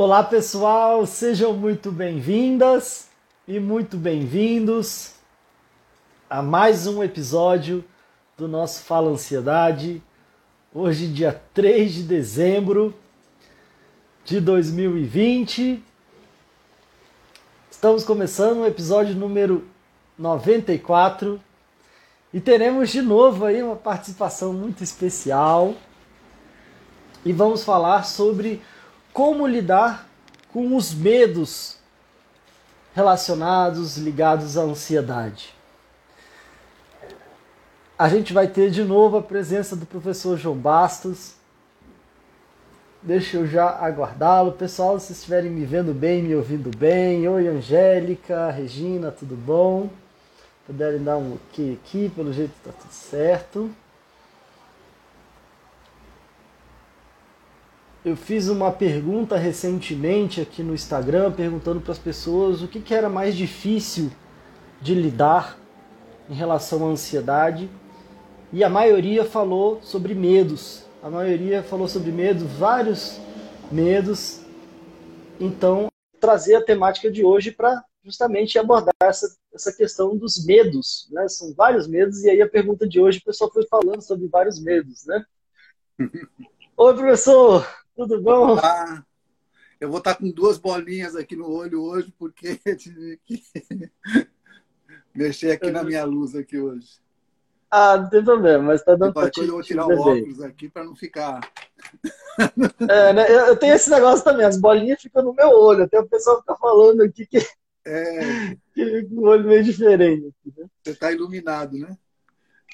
Olá pessoal, sejam muito bem-vindas e muito bem-vindos a mais um episódio do nosso Fala Ansiedade. Hoje, dia 3 de dezembro de 2020. Estamos começando o episódio número 94 e teremos de novo aí uma participação muito especial e vamos falar sobre como lidar com os medos relacionados, ligados à ansiedade. A gente vai ter de novo a presença do professor João Bastos. Deixa eu já aguardá-lo. Pessoal, se estiverem me vendo bem, me ouvindo bem. Oi, Angélica, Regina, tudo bom? Puderem dar um ok aqui, pelo jeito está tudo certo. Eu fiz uma pergunta recentemente aqui no Instagram, perguntando para as pessoas o que, que era mais difícil de lidar em relação à ansiedade. E a maioria falou sobre medos. A maioria falou sobre medo, vários medos. Então, trazer a temática de hoje para justamente abordar essa, essa questão dos medos. Né? São vários medos, e aí a pergunta de hoje o pessoal foi falando sobre vários medos. Né? Oi, professor, tudo bom? Ah, eu vou estar com duas bolinhas aqui no olho hoje, porque tive que mexer aqui na minha luz aqui hoje. Ah, não tem problema, mas tá dando para Eu vou tirar o óculos aqui para não ficar. É, né? eu, tenho esse negócio também, as bolinhas ficam no meu olho. Até o pessoal fica falando aqui que, é... que fica com o olho meio diferente. Né? Você está iluminado, né?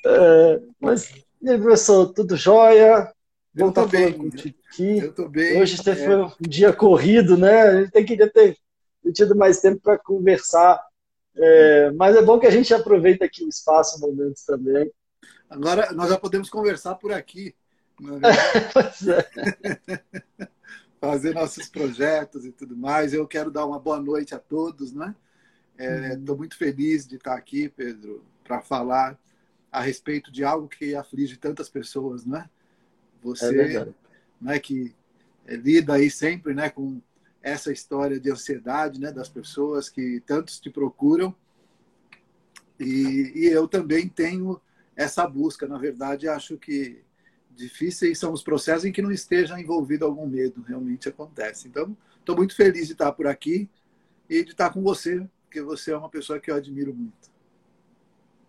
É, mas, e aí, professor, tudo jóia? Bom estar bem. aqui. Eu tô bem. Hoje é. foi um dia corrido, né? A gente tem que ter tido mais tempo para conversar é, mas é bom que a gente aproveita aqui o espaço, momentos também. Agora nós já podemos conversar por aqui. É? Fazer nossos projetos e tudo mais. Eu quero dar uma boa noite a todos, né? Estou é, muito feliz de estar aqui, Pedro, para falar a respeito de algo que aflige tantas pessoas, né? Você, é né, que lida aí sempre, né, com essa história de ansiedade né, das pessoas que tantos te procuram. E, e, eu também tenho essa busca. Na verdade, acho que difíceis são os processos em que não esteja envolvido algum medo. Realmente acontece. Então, estou muito feliz de estar por aqui e de estar com você, porque você é uma pessoa que eu admiro muito.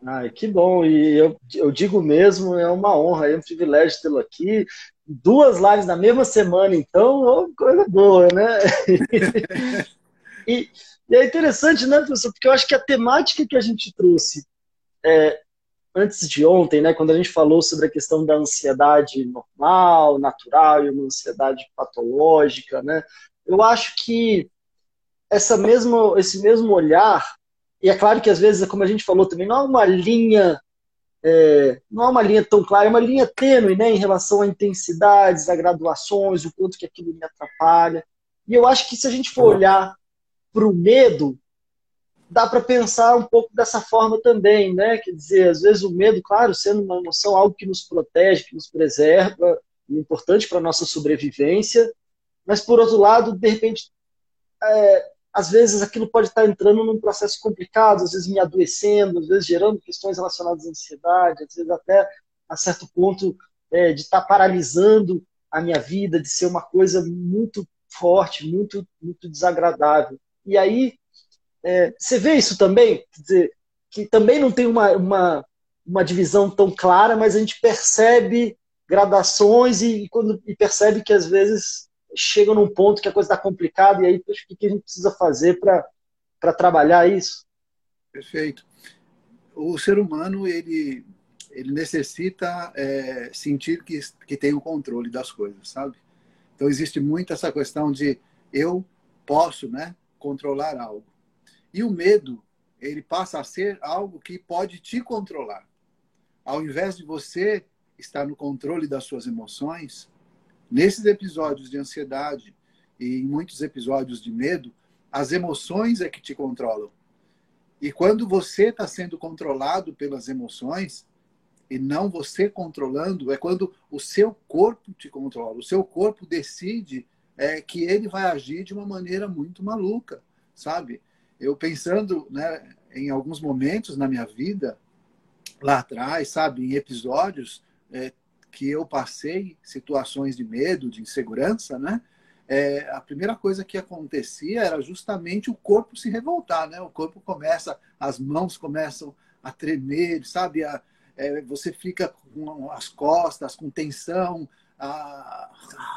Ai, que bom, e eu, eu digo mesmo, é uma honra, é um privilégio tê-lo aqui. Duas lives na mesma semana, então, oh, coisa boa, né? e, e, é interessante, né, professor? Porque eu acho que a temática que a gente trouxe é, antes de ontem, né, quando a gente falou sobre a questão da ansiedade normal, natural e uma ansiedade patológica, né? Eu acho que essa mesmo, esse mesmo olhar e é claro que às vezes, como a gente falou também, não é uma linha, é, não é uma linha tão clara, é uma linha tênue, né, em relação a intensidades, a graduações, o quanto que aquilo me atrapalha. E eu acho que se a gente for olhar para o medo, dá para pensar um pouco dessa forma também, né? Quer dizer, às vezes o medo, claro, sendo uma emoção, algo que nos protege, que nos preserva, é importante para a nossa sobrevivência, mas por outro lado, de repente, é, às vezes aquilo pode estar entrando num processo complicado, às vezes me adoecendo, às vezes gerando questões relacionadas à ansiedade, às vezes até a certo ponto é, de estar paralisando a minha vida, de ser uma coisa muito forte, muito, muito desagradável. E aí, é, você vê isso também? Dizer, que também não tem uma, uma, uma divisão tão clara, mas a gente percebe gradações e, e, quando, e percebe que às vezes chega num ponto que a coisa está complicada e aí o que a gente precisa fazer para trabalhar isso? Perfeito. O ser humano ele ele necessita é, sentir que, que tem o controle das coisas, sabe? Então existe muito essa questão de eu posso, né, controlar algo. E o medo, ele passa a ser algo que pode te controlar. Ao invés de você estar no controle das suas emoções, Nesses episódios de ansiedade e em muitos episódios de medo, as emoções é que te controlam. E quando você está sendo controlado pelas emoções, e não você controlando, é quando o seu corpo te controla. O seu corpo decide é que ele vai agir de uma maneira muito maluca, sabe? Eu pensando né, em alguns momentos na minha vida, lá atrás, sabe, em episódios é, que eu passei, situações de medo, de insegurança, né? É, a primeira coisa que acontecia era justamente o corpo se revoltar, né? O corpo começa, as mãos começam a tremer, sabe? A, é, você fica com as costas, com tensão, a,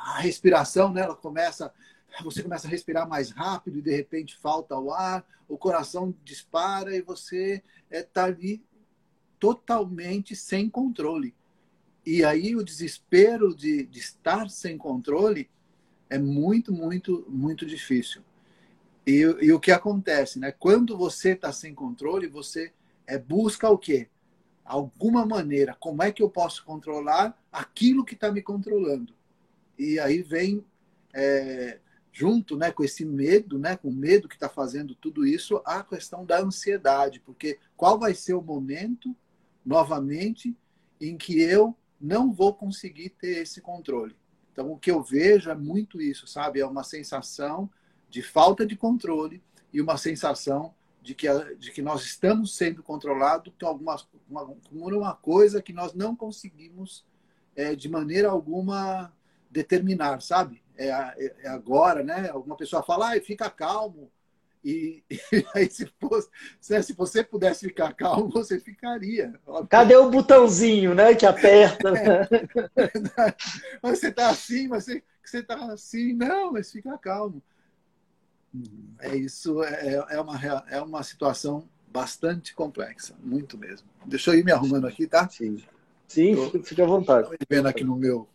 a respiração, né? Ela começa, você começa a respirar mais rápido e de repente falta o ar, o coração dispara e você está é, ali totalmente sem controle. E aí o desespero de, de estar sem controle é muito, muito, muito difícil. E, e o que acontece, né? Quando você está sem controle, você é, busca o quê? Alguma maneira, como é que eu posso controlar aquilo que está me controlando? E aí vem é, junto, né, com esse medo, né, com o medo que está fazendo tudo isso, a questão da ansiedade, porque qual vai ser o momento, novamente, em que eu não vou conseguir ter esse controle? Então, o que eu vejo é muito isso, sabe? É uma sensação de falta de controle e uma sensação de que, de que nós estamos sendo controlados por alguma uma, uma coisa que nós não conseguimos, é, de maneira alguma, determinar, sabe? É, é, é agora, né? Alguma pessoa fala, ah, fica calmo. E, e, aí, se, fosse, se você pudesse ficar calmo, você ficaria. Cadê o botãozinho, né? Que aperta. É, você está assim, mas você está assim. Não, mas fica calmo. É isso, é, é, uma, é uma situação bastante complexa, muito mesmo. Deixa eu ir me arrumando aqui, tá? Sim, Sim Tô, fica à vontade. vendo aqui no meu.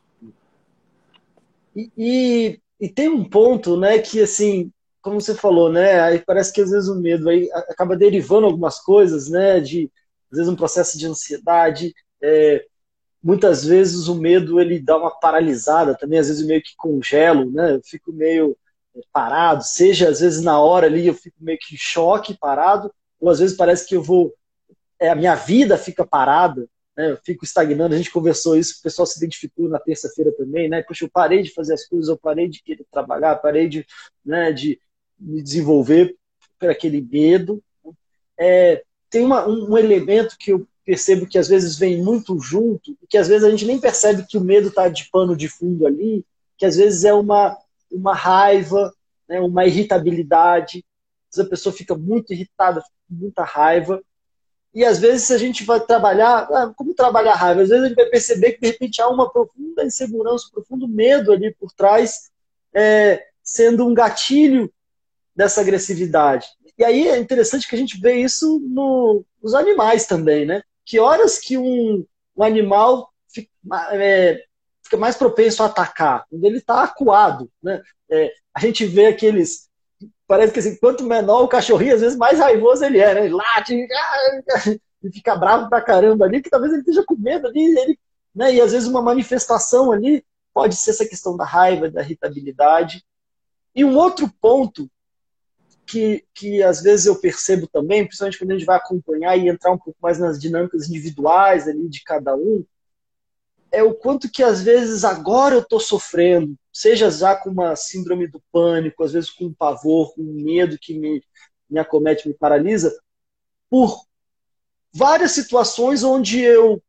E, e, e tem um ponto, né, que assim, como você falou, né? Aí parece que às vezes o medo aí acaba derivando algumas coisas, né? De às vezes um processo de ansiedade. É, muitas vezes o medo ele dá uma paralisada também, às vezes meio que congelo, né? Eu fico meio é, parado, seja às vezes na hora ali eu fico meio que em choque, parado, ou às vezes parece que eu vou, é, a minha vida fica parada, né? Eu fico estagnando. A gente conversou isso, o pessoal se identificou na terça-feira também, né? Poxa, eu parei de fazer as coisas, eu parei de trabalhar, parei de, né, de me desenvolver por aquele medo. É, tem uma, um, um, elemento que eu percebo que às vezes vem muito junto, que às vezes a gente nem percebe que o medo está de pano de fundo ali, que às vezes é uma, uma raiva, né, uma irritabilidade. Às vezes a pessoa fica muito irritada, com muita raiva. E às vezes a gente vai trabalhar, ah, como trabalhar a raiva? Às vezes a gente vai perceber que de repente há uma profunda insegurança, um profundo medo ali por trás, é, sendo um gatilho dessa agressividade. E aí é interessante que a gente vê isso no, nos animais também, né? Que horas que um, um animal fica, é, fica, mais propenso a atacar? Quando ele está acuado, né? É, a gente vê aqueles... Parece que assim, quanto menor o cachorrinho, às vezes mais raivoso ele é, né? Ele late, e fica bravo pra caramba ali, que talvez ele esteja com medo ali, ele, né? E às vezes uma manifestação ali pode ser essa questão da raiva, da irritabilidade. E um outro ponto que, que às vezes eu percebo também, principalmente quando a gente vai acompanhar e entrar um pouco mais nas dinâmicas individuais ali de cada um, é o quanto que às vezes agora eu estou sofrendo, seja já com uma síndrome do pânico, às vezes com um pavor, com um medo que me, me acomete, me paralisa, por várias situações onde eu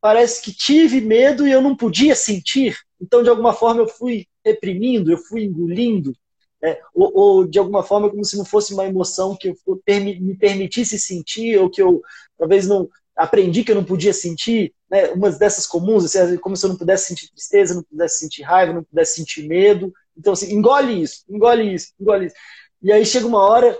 parece que tive medo e eu não podia sentir. Então, de alguma forma, eu fui reprimindo, eu fui engolindo, é, ou, ou, de alguma forma como se não fosse uma emoção que eu me permitisse sentir, ou que eu talvez não aprendi que eu não podia sentir, né? umas dessas comuns, assim, como se eu não pudesse sentir tristeza, não pudesse sentir raiva, não pudesse sentir medo. Então, assim, engole isso, engole isso, engole isso. E aí chega uma hora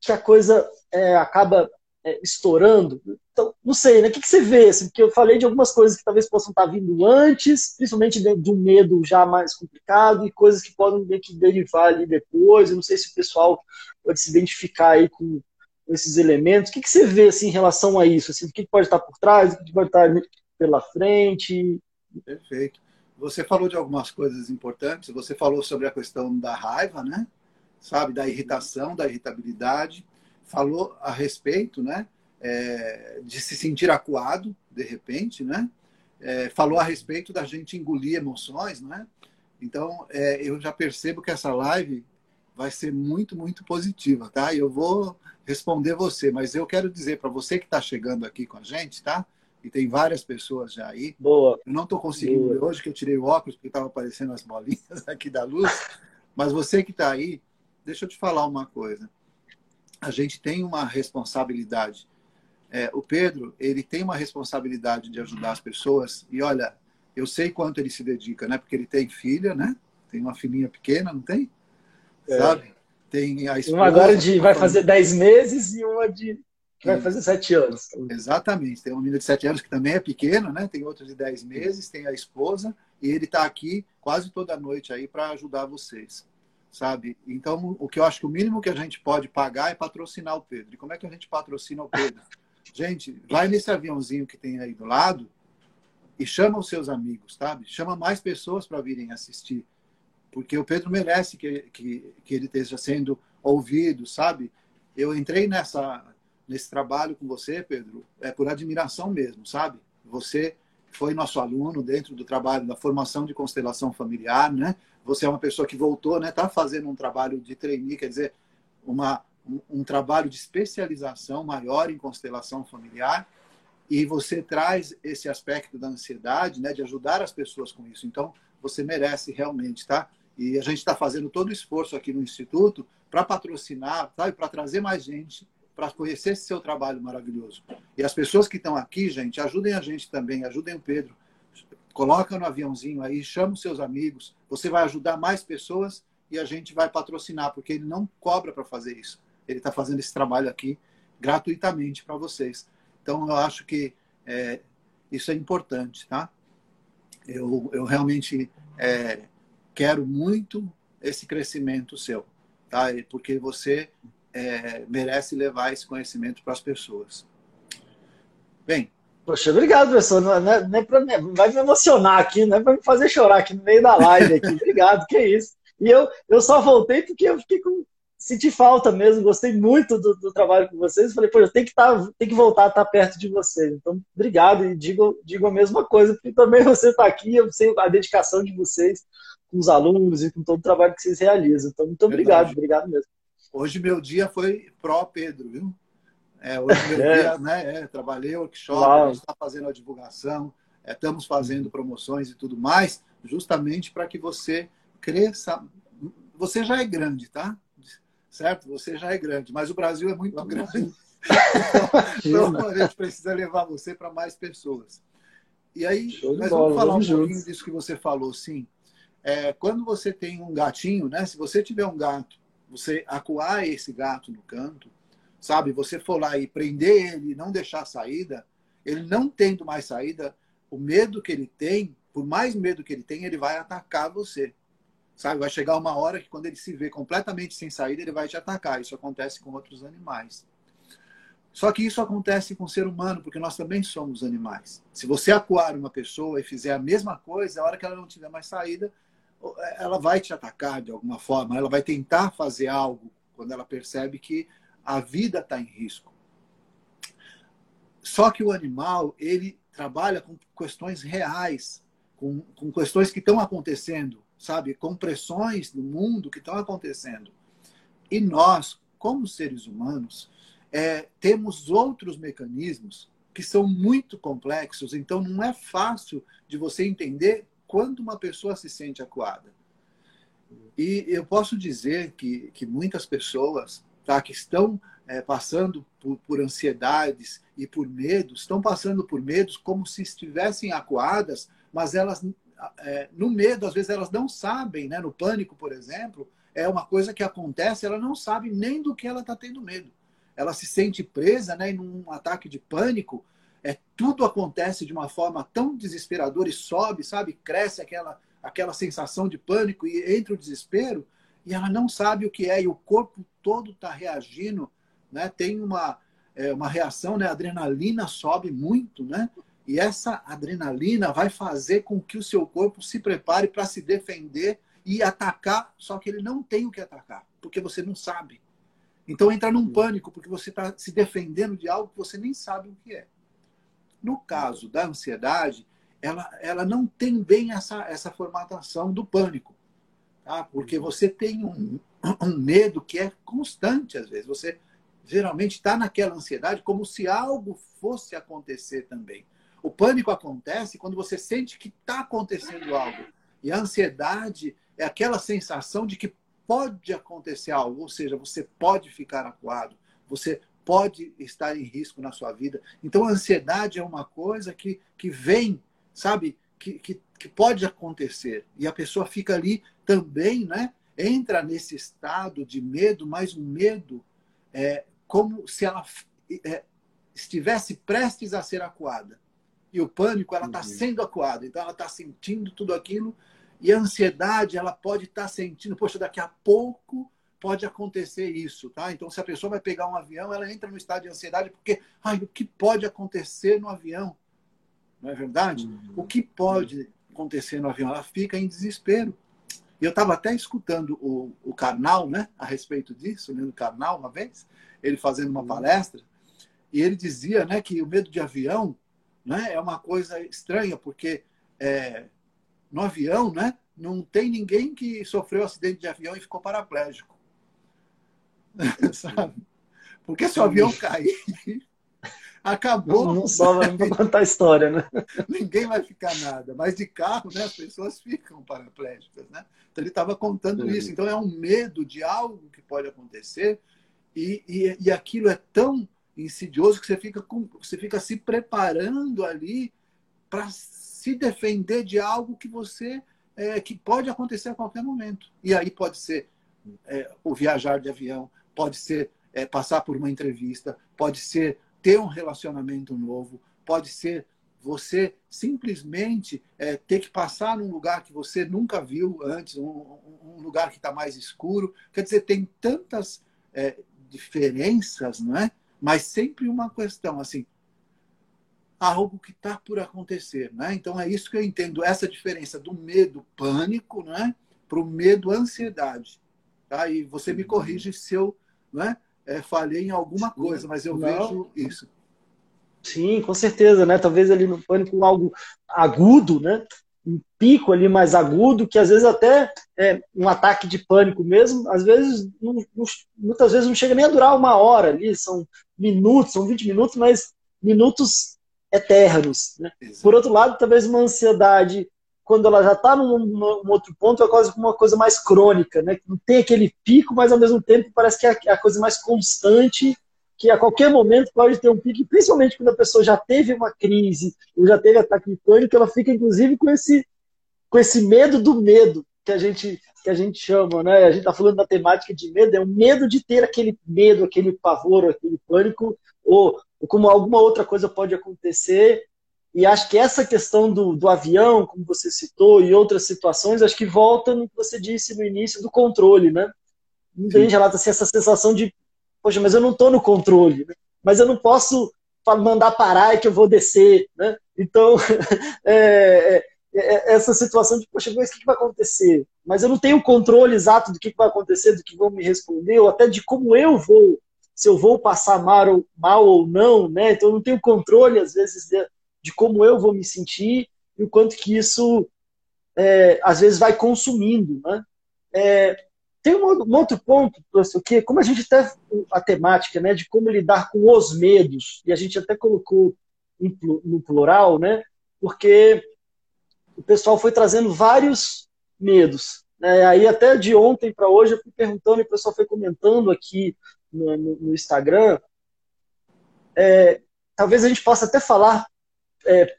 que a coisa é, acaba é, estourando. Então, não sei, né? O que, que você vê? Assim, porque eu falei de algumas coisas que talvez possam estar vindo antes, principalmente de um medo já mais complicado, e coisas que podem meio que derivar ali depois. Eu não sei se o pessoal pode se identificar aí com esses elementos. O que, que você vê assim, em relação a isso? Assim, o que pode estar por trás, o que pode estar pela frente? Perfeito. Você falou de algumas coisas importantes. Você falou sobre a questão da raiva, né? Sabe, da irritação, da irritabilidade falou a respeito, né, é, de se sentir acuado de repente, né, é, falou a respeito da gente engolir emoções, né, Então, é, eu já percebo que essa live vai ser muito, muito positiva, tá? Eu vou responder você, mas eu quero dizer para você que está chegando aqui com a gente, tá? E tem várias pessoas já aí. Boa. Eu não estou conseguindo ver hoje que eu tirei o óculos porque estava aparecendo as bolinhas aqui da luz. Mas você que está aí, deixa eu te falar uma coisa. A gente tem uma responsabilidade. É, o Pedro, ele tem uma responsabilidade de ajudar as pessoas. E olha, eu sei quanto ele se dedica, né? Porque ele tem filha, né? Tem uma filhinha pequena, não tem? É. Sabe? Tem a esposa, Uma agora de vai fazer 10 meses e uma de que vai fazer 7 anos. Exatamente. Tem uma menina de 7 anos que também é pequena, né? Tem outra de 10 meses, tem a esposa, e ele está aqui quase toda noite aí para ajudar vocês. Sabe? Então, o que eu acho que o mínimo que a gente pode pagar é patrocinar o Pedro. E como é que a gente patrocina o Pedro? Gente, vai nesse aviãozinho que tem aí do lado e chama os seus amigos, sabe? Chama mais pessoas para virem assistir porque o Pedro merece que, que, que ele esteja sendo ouvido, sabe? Eu entrei nessa nesse trabalho com você, Pedro, é por admiração mesmo, sabe? Você foi nosso aluno dentro do trabalho da formação de constelação familiar, né? Você é uma pessoa que voltou, né? Tá fazendo um trabalho de trainee, quer dizer, uma um, trabalho de especialização maior em constelação familiar e você traz esse aspecto da ansiedade, né? De ajudar as pessoas com isso. Então, você merece realmente, tá? E a gente está fazendo todo o esforço aqui no Instituto para patrocinar, sabe? para trazer mais gente para conhecer esse seu trabalho maravilhoso. E as pessoas que estão aqui, gente, ajudem a gente também, ajudem o Pedro. Coloca no aviãozinho aí, chama os seus amigos. Você vai ajudar mais pessoas e a gente vai patrocinar, porque ele não cobra para fazer isso. Ele está fazendo esse trabalho aqui gratuitamente para vocês. Então, eu acho que é, isso é importante, tá? Eu, eu realmente é, quero muito esse crescimento seu, tá? Porque você é, merece levar esse conhecimento para as pessoas. Bem. Poxa, obrigado, professor. Não, é, não é pra, vai me emocionar aqui, não é para me fazer chorar aqui no meio da live aqui. Obrigado, que é isso. E eu, eu só voltei porque eu fiquei com. Senti falta mesmo, gostei muito do, do trabalho com vocês. Falei, pô, eu tenho que, tá, tenho que voltar a estar perto de vocês. Então, obrigado e digo, digo a mesma coisa, porque também você está aqui, eu sei a dedicação de vocês com os alunos e com todo o trabalho que vocês realizam. Então, muito obrigado, Verdade. obrigado mesmo. Hoje meu dia foi pró Pedro, viu? É, hoje meu é. dia, né? É, trabalhei workshop, Uau. a gente está fazendo a divulgação, é, estamos fazendo promoções e tudo mais, justamente para que você cresça. Você já é grande, tá? Certo? Você já é grande, mas o Brasil é muito grande. então, então, a gente precisa levar você para mais pessoas. E aí, nós bola, vamos falar vamos um juntos. pouquinho disso que você falou, sim é, quando você tem um gatinho, né? Se você tiver um gato, você acuar esse gato no canto, sabe? Você for lá e prender ele, não deixar saída, ele não tendo mais saída, o medo que ele tem, por mais medo que ele tem, ele vai atacar você. Sabe? Vai chegar uma hora que quando ele se vê completamente sem saída, ele vai te atacar. Isso acontece com outros animais. Só que isso acontece com o ser humano, porque nós também somos animais. Se você acuar uma pessoa e fizer a mesma coisa, a hora que ela não tiver mais saída, ela vai te atacar de alguma forma, ela vai tentar fazer algo quando ela percebe que a vida está em risco. Só que o animal, ele trabalha com questões reais, com, com questões que estão acontecendo, sabe? Com pressões no mundo que estão acontecendo. E nós, como seres humanos, é, temos outros mecanismos que são muito complexos, então não é fácil de você entender quando uma pessoa se sente acuada. E eu posso dizer que, que muitas pessoas tá, que estão é, passando por, por, ansiedades e por medos, estão passando por medos como se estivessem acuadas, mas elas, é, no medo, às vezes elas não sabem, né? no pânico, por exemplo, é uma coisa que acontece, ela não sabe nem do que ela está tendo medo. Ela se sente presa né, em um ataque de pânico, é tudo acontece de uma forma tão desesperadora e sobe, sabe? Cresce aquela aquela sensação de pânico e entra o desespero e ela não sabe o que é e o corpo todo está reagindo, né? Tem uma é, uma reação, né? A adrenalina sobe muito, né? E essa adrenalina vai fazer com que o seu corpo se prepare para se defender e atacar, só que ele não tem o que atacar, porque você não sabe. Então entra num pânico, porque você está se defendendo de algo que você nem sabe o que é. No caso da ansiedade, ela, ela não tem bem essa, essa formatação do pânico. Tá? Porque você tem um, um medo que é constante, às vezes. Você geralmente está naquela ansiedade como se algo fosse acontecer também. O pânico acontece quando você sente que está acontecendo algo. E a ansiedade é aquela sensação de que pode acontecer algo, ou seja, você pode ficar acuado, você pode estar em risco na sua vida. Então, a ansiedade é uma coisa que, que vem, sabe, que, que, que pode acontecer. E a pessoa fica ali também, né? Entra nesse estado de medo, mas um medo é, como se ela é, estivesse prestes a ser acuada. E o pânico, ela está uhum. sendo acuada. Então, ela está sentindo tudo aquilo. E a ansiedade, ela pode estar tá sentindo, poxa, daqui a pouco pode acontecer isso, tá? Então, se a pessoa vai pegar um avião, ela entra no estado de ansiedade porque, ai, o que pode acontecer no avião? Não é verdade? Uhum. O que pode acontecer no avião? Ela fica em desespero. E eu estava até escutando o, o Karnal, né, a respeito disso, lendo Karnal uma vez, ele fazendo uma uhum. palestra, e ele dizia, né, que o medo de avião, né, é uma coisa estranha, porque é, no avião, né, não tem ninguém que sofreu acidente de avião e ficou paraplégico. Sabe? Porque se o avião cair, acabou. Não, não só vai contar a história, né? Ninguém vai ficar nada. Mas de carro, né, as pessoas ficam paraplégicas, né? Então ele estava contando isso. Então é um medo de algo que pode acontecer e, e, e aquilo é tão insidioso que você fica, com, você fica se preparando ali para se defender de algo que você é, que pode acontecer a qualquer momento. E aí pode ser é, o viajar de avião, pode ser é, passar por uma entrevista, pode ser ter um relacionamento novo, pode ser você simplesmente é, ter que passar num lugar que você nunca viu antes, um, um lugar que está mais escuro. Quer dizer, tem tantas é, diferenças, não é? Mas sempre uma questão assim, algo que está por acontecer, né? Então é isso que eu entendo essa diferença do medo pânico, né, para o medo ansiedade. Tá? E você me corrige se eu né, é, falhei em alguma coisa, mas eu Não. vejo isso. Sim, com certeza, né? Talvez ali no pânico algo agudo, né? Um pico ali mais agudo, que às vezes até é um ataque de pânico mesmo, às vezes, não, não, muitas vezes não chega nem a durar uma hora ali, são minutos, são 20 minutos, mas minutos eternos. Né? Por outro lado, talvez uma ansiedade quando ela já está num, num, outro ponto, é quase uma coisa mais crônica, né? Não tem aquele pico, mas ao mesmo tempo parece que é a coisa mais constante, que a qualquer momento pode ter um pico, principalmente quando a pessoa já teve uma crise, ou já teve ataque de pânico, ela fica inclusive com esse, com esse medo do medo, que a gente que a gente chama, né? A gente está falando da temática de medo, é o medo de ter aquele medo, aquele pavor, aquele pânico, ou, ou como alguma outra coisa pode acontecer e acho que essa questão do, do avião, como você citou, e outras situações, acho que volta no que você disse no início do controle, né? Muita gente relata assim, essa sensação de, poxa, mas eu não estou no controle, né? mas eu não posso mandar parar e que eu vou descer, né? Então, é, é, essa situação de, poxa, mas o que vai acontecer? Mas eu não tenho controle exato do que vai acontecer, do que vão me responder, ou até de como eu vou, se eu vou passar mal ou, mal ou não, né? Então eu não tenho controle, às vezes, de, de como eu vou me sentir e o quanto que isso é, às vezes vai consumindo. Né? É, tem um, um, outro ponto, professor, que como a gente até a temática né, de como lidar com os medos, e a gente até colocou no plural, né, porque o pessoal foi trazendo vários medos. Né? Aí até de ontem para hoje eu fui perguntando e o pessoal foi comentando aqui no, no, no Instagram. É, talvez a gente possa até falar é,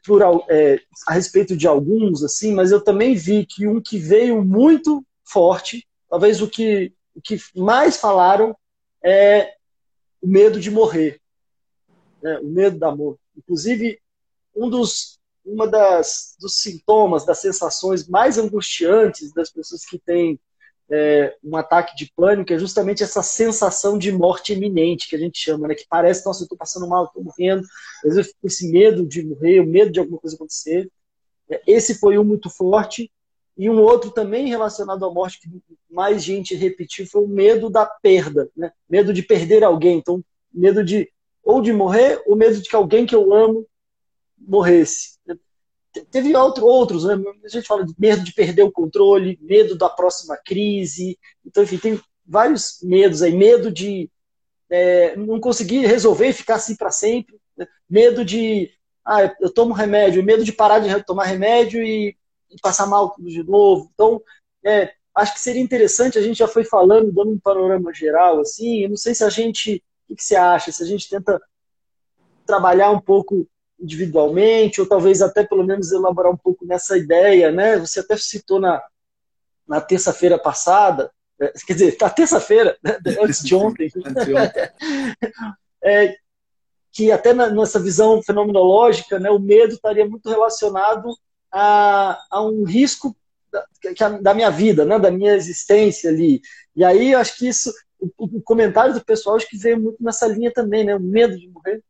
é, a respeito de alguns, assim, mas eu também vi que um que veio muito forte, talvez o que, o que mais falaram é o medo de morrer, né? o medo da morte. Inclusive, um dos, uma das dos sintomas, das sensações mais angustiantes das pessoas que têm é, um ataque de pânico é justamente essa sensação de morte iminente que a gente chama, né? Que parece, nossa, eu estou passando mal, estou morrendo. Às vezes eu fico com esse medo de morrer, o medo de alguma coisa acontecer. É, esse foi um muito forte. E um outro também relacionado à morte, que mais gente repetiu, foi o medo da perda, né? Medo de perder alguém. Então, medo de ou de morrer, ou medo de que alguém que eu amo morresse. Teve outro, outros, né? a gente fala de medo de perder o controle, medo da próxima crise, então, enfim, tem vários medos aí, medo de é, não conseguir resolver e ficar assim para sempre, né? medo de, ah, eu tomo remédio, medo de parar de tomar remédio e, e passar mal de novo, então, é, acho que seria interessante, a gente já foi falando, dando um panorama geral, assim, eu não sei se a gente, o que você acha, se a gente tenta trabalhar um pouco individualmente, ou talvez até pelo menos elaborar um pouco nessa ideia, né? Você até citou na, na terça-feira passada, é, quer dizer, na terça-feira, né? antes de ontem, é, que até na nossa visão fenomenológica, né, o medo estaria muito relacionado a, a um risco da, da, minha vida, né, da minha existência ali. E aí, acho que isso, o, o comentário do pessoal, acho que veio muito nessa linha também, né, o medo de morrer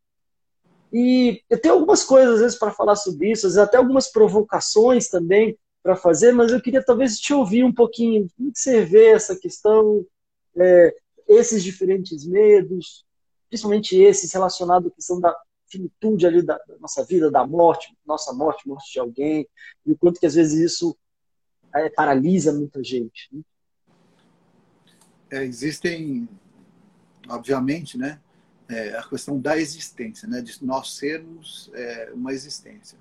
e eu tenho algumas coisas, às vezes, para falar sobre isso, às vezes até algumas provocações também para fazer, mas eu queria talvez te ouvir um pouquinho. Como que você vê essa questão, é, esses diferentes medos, principalmente esses relacionados à questão da finitude ali da, da, nossa vida, da morte, nossa morte, morte de alguém, e o quanto que às vezes isso é, paralisa muita gente. Né? É, existem, obviamente, né, é, a questão da existência, né? de nós sermos é, uma existência.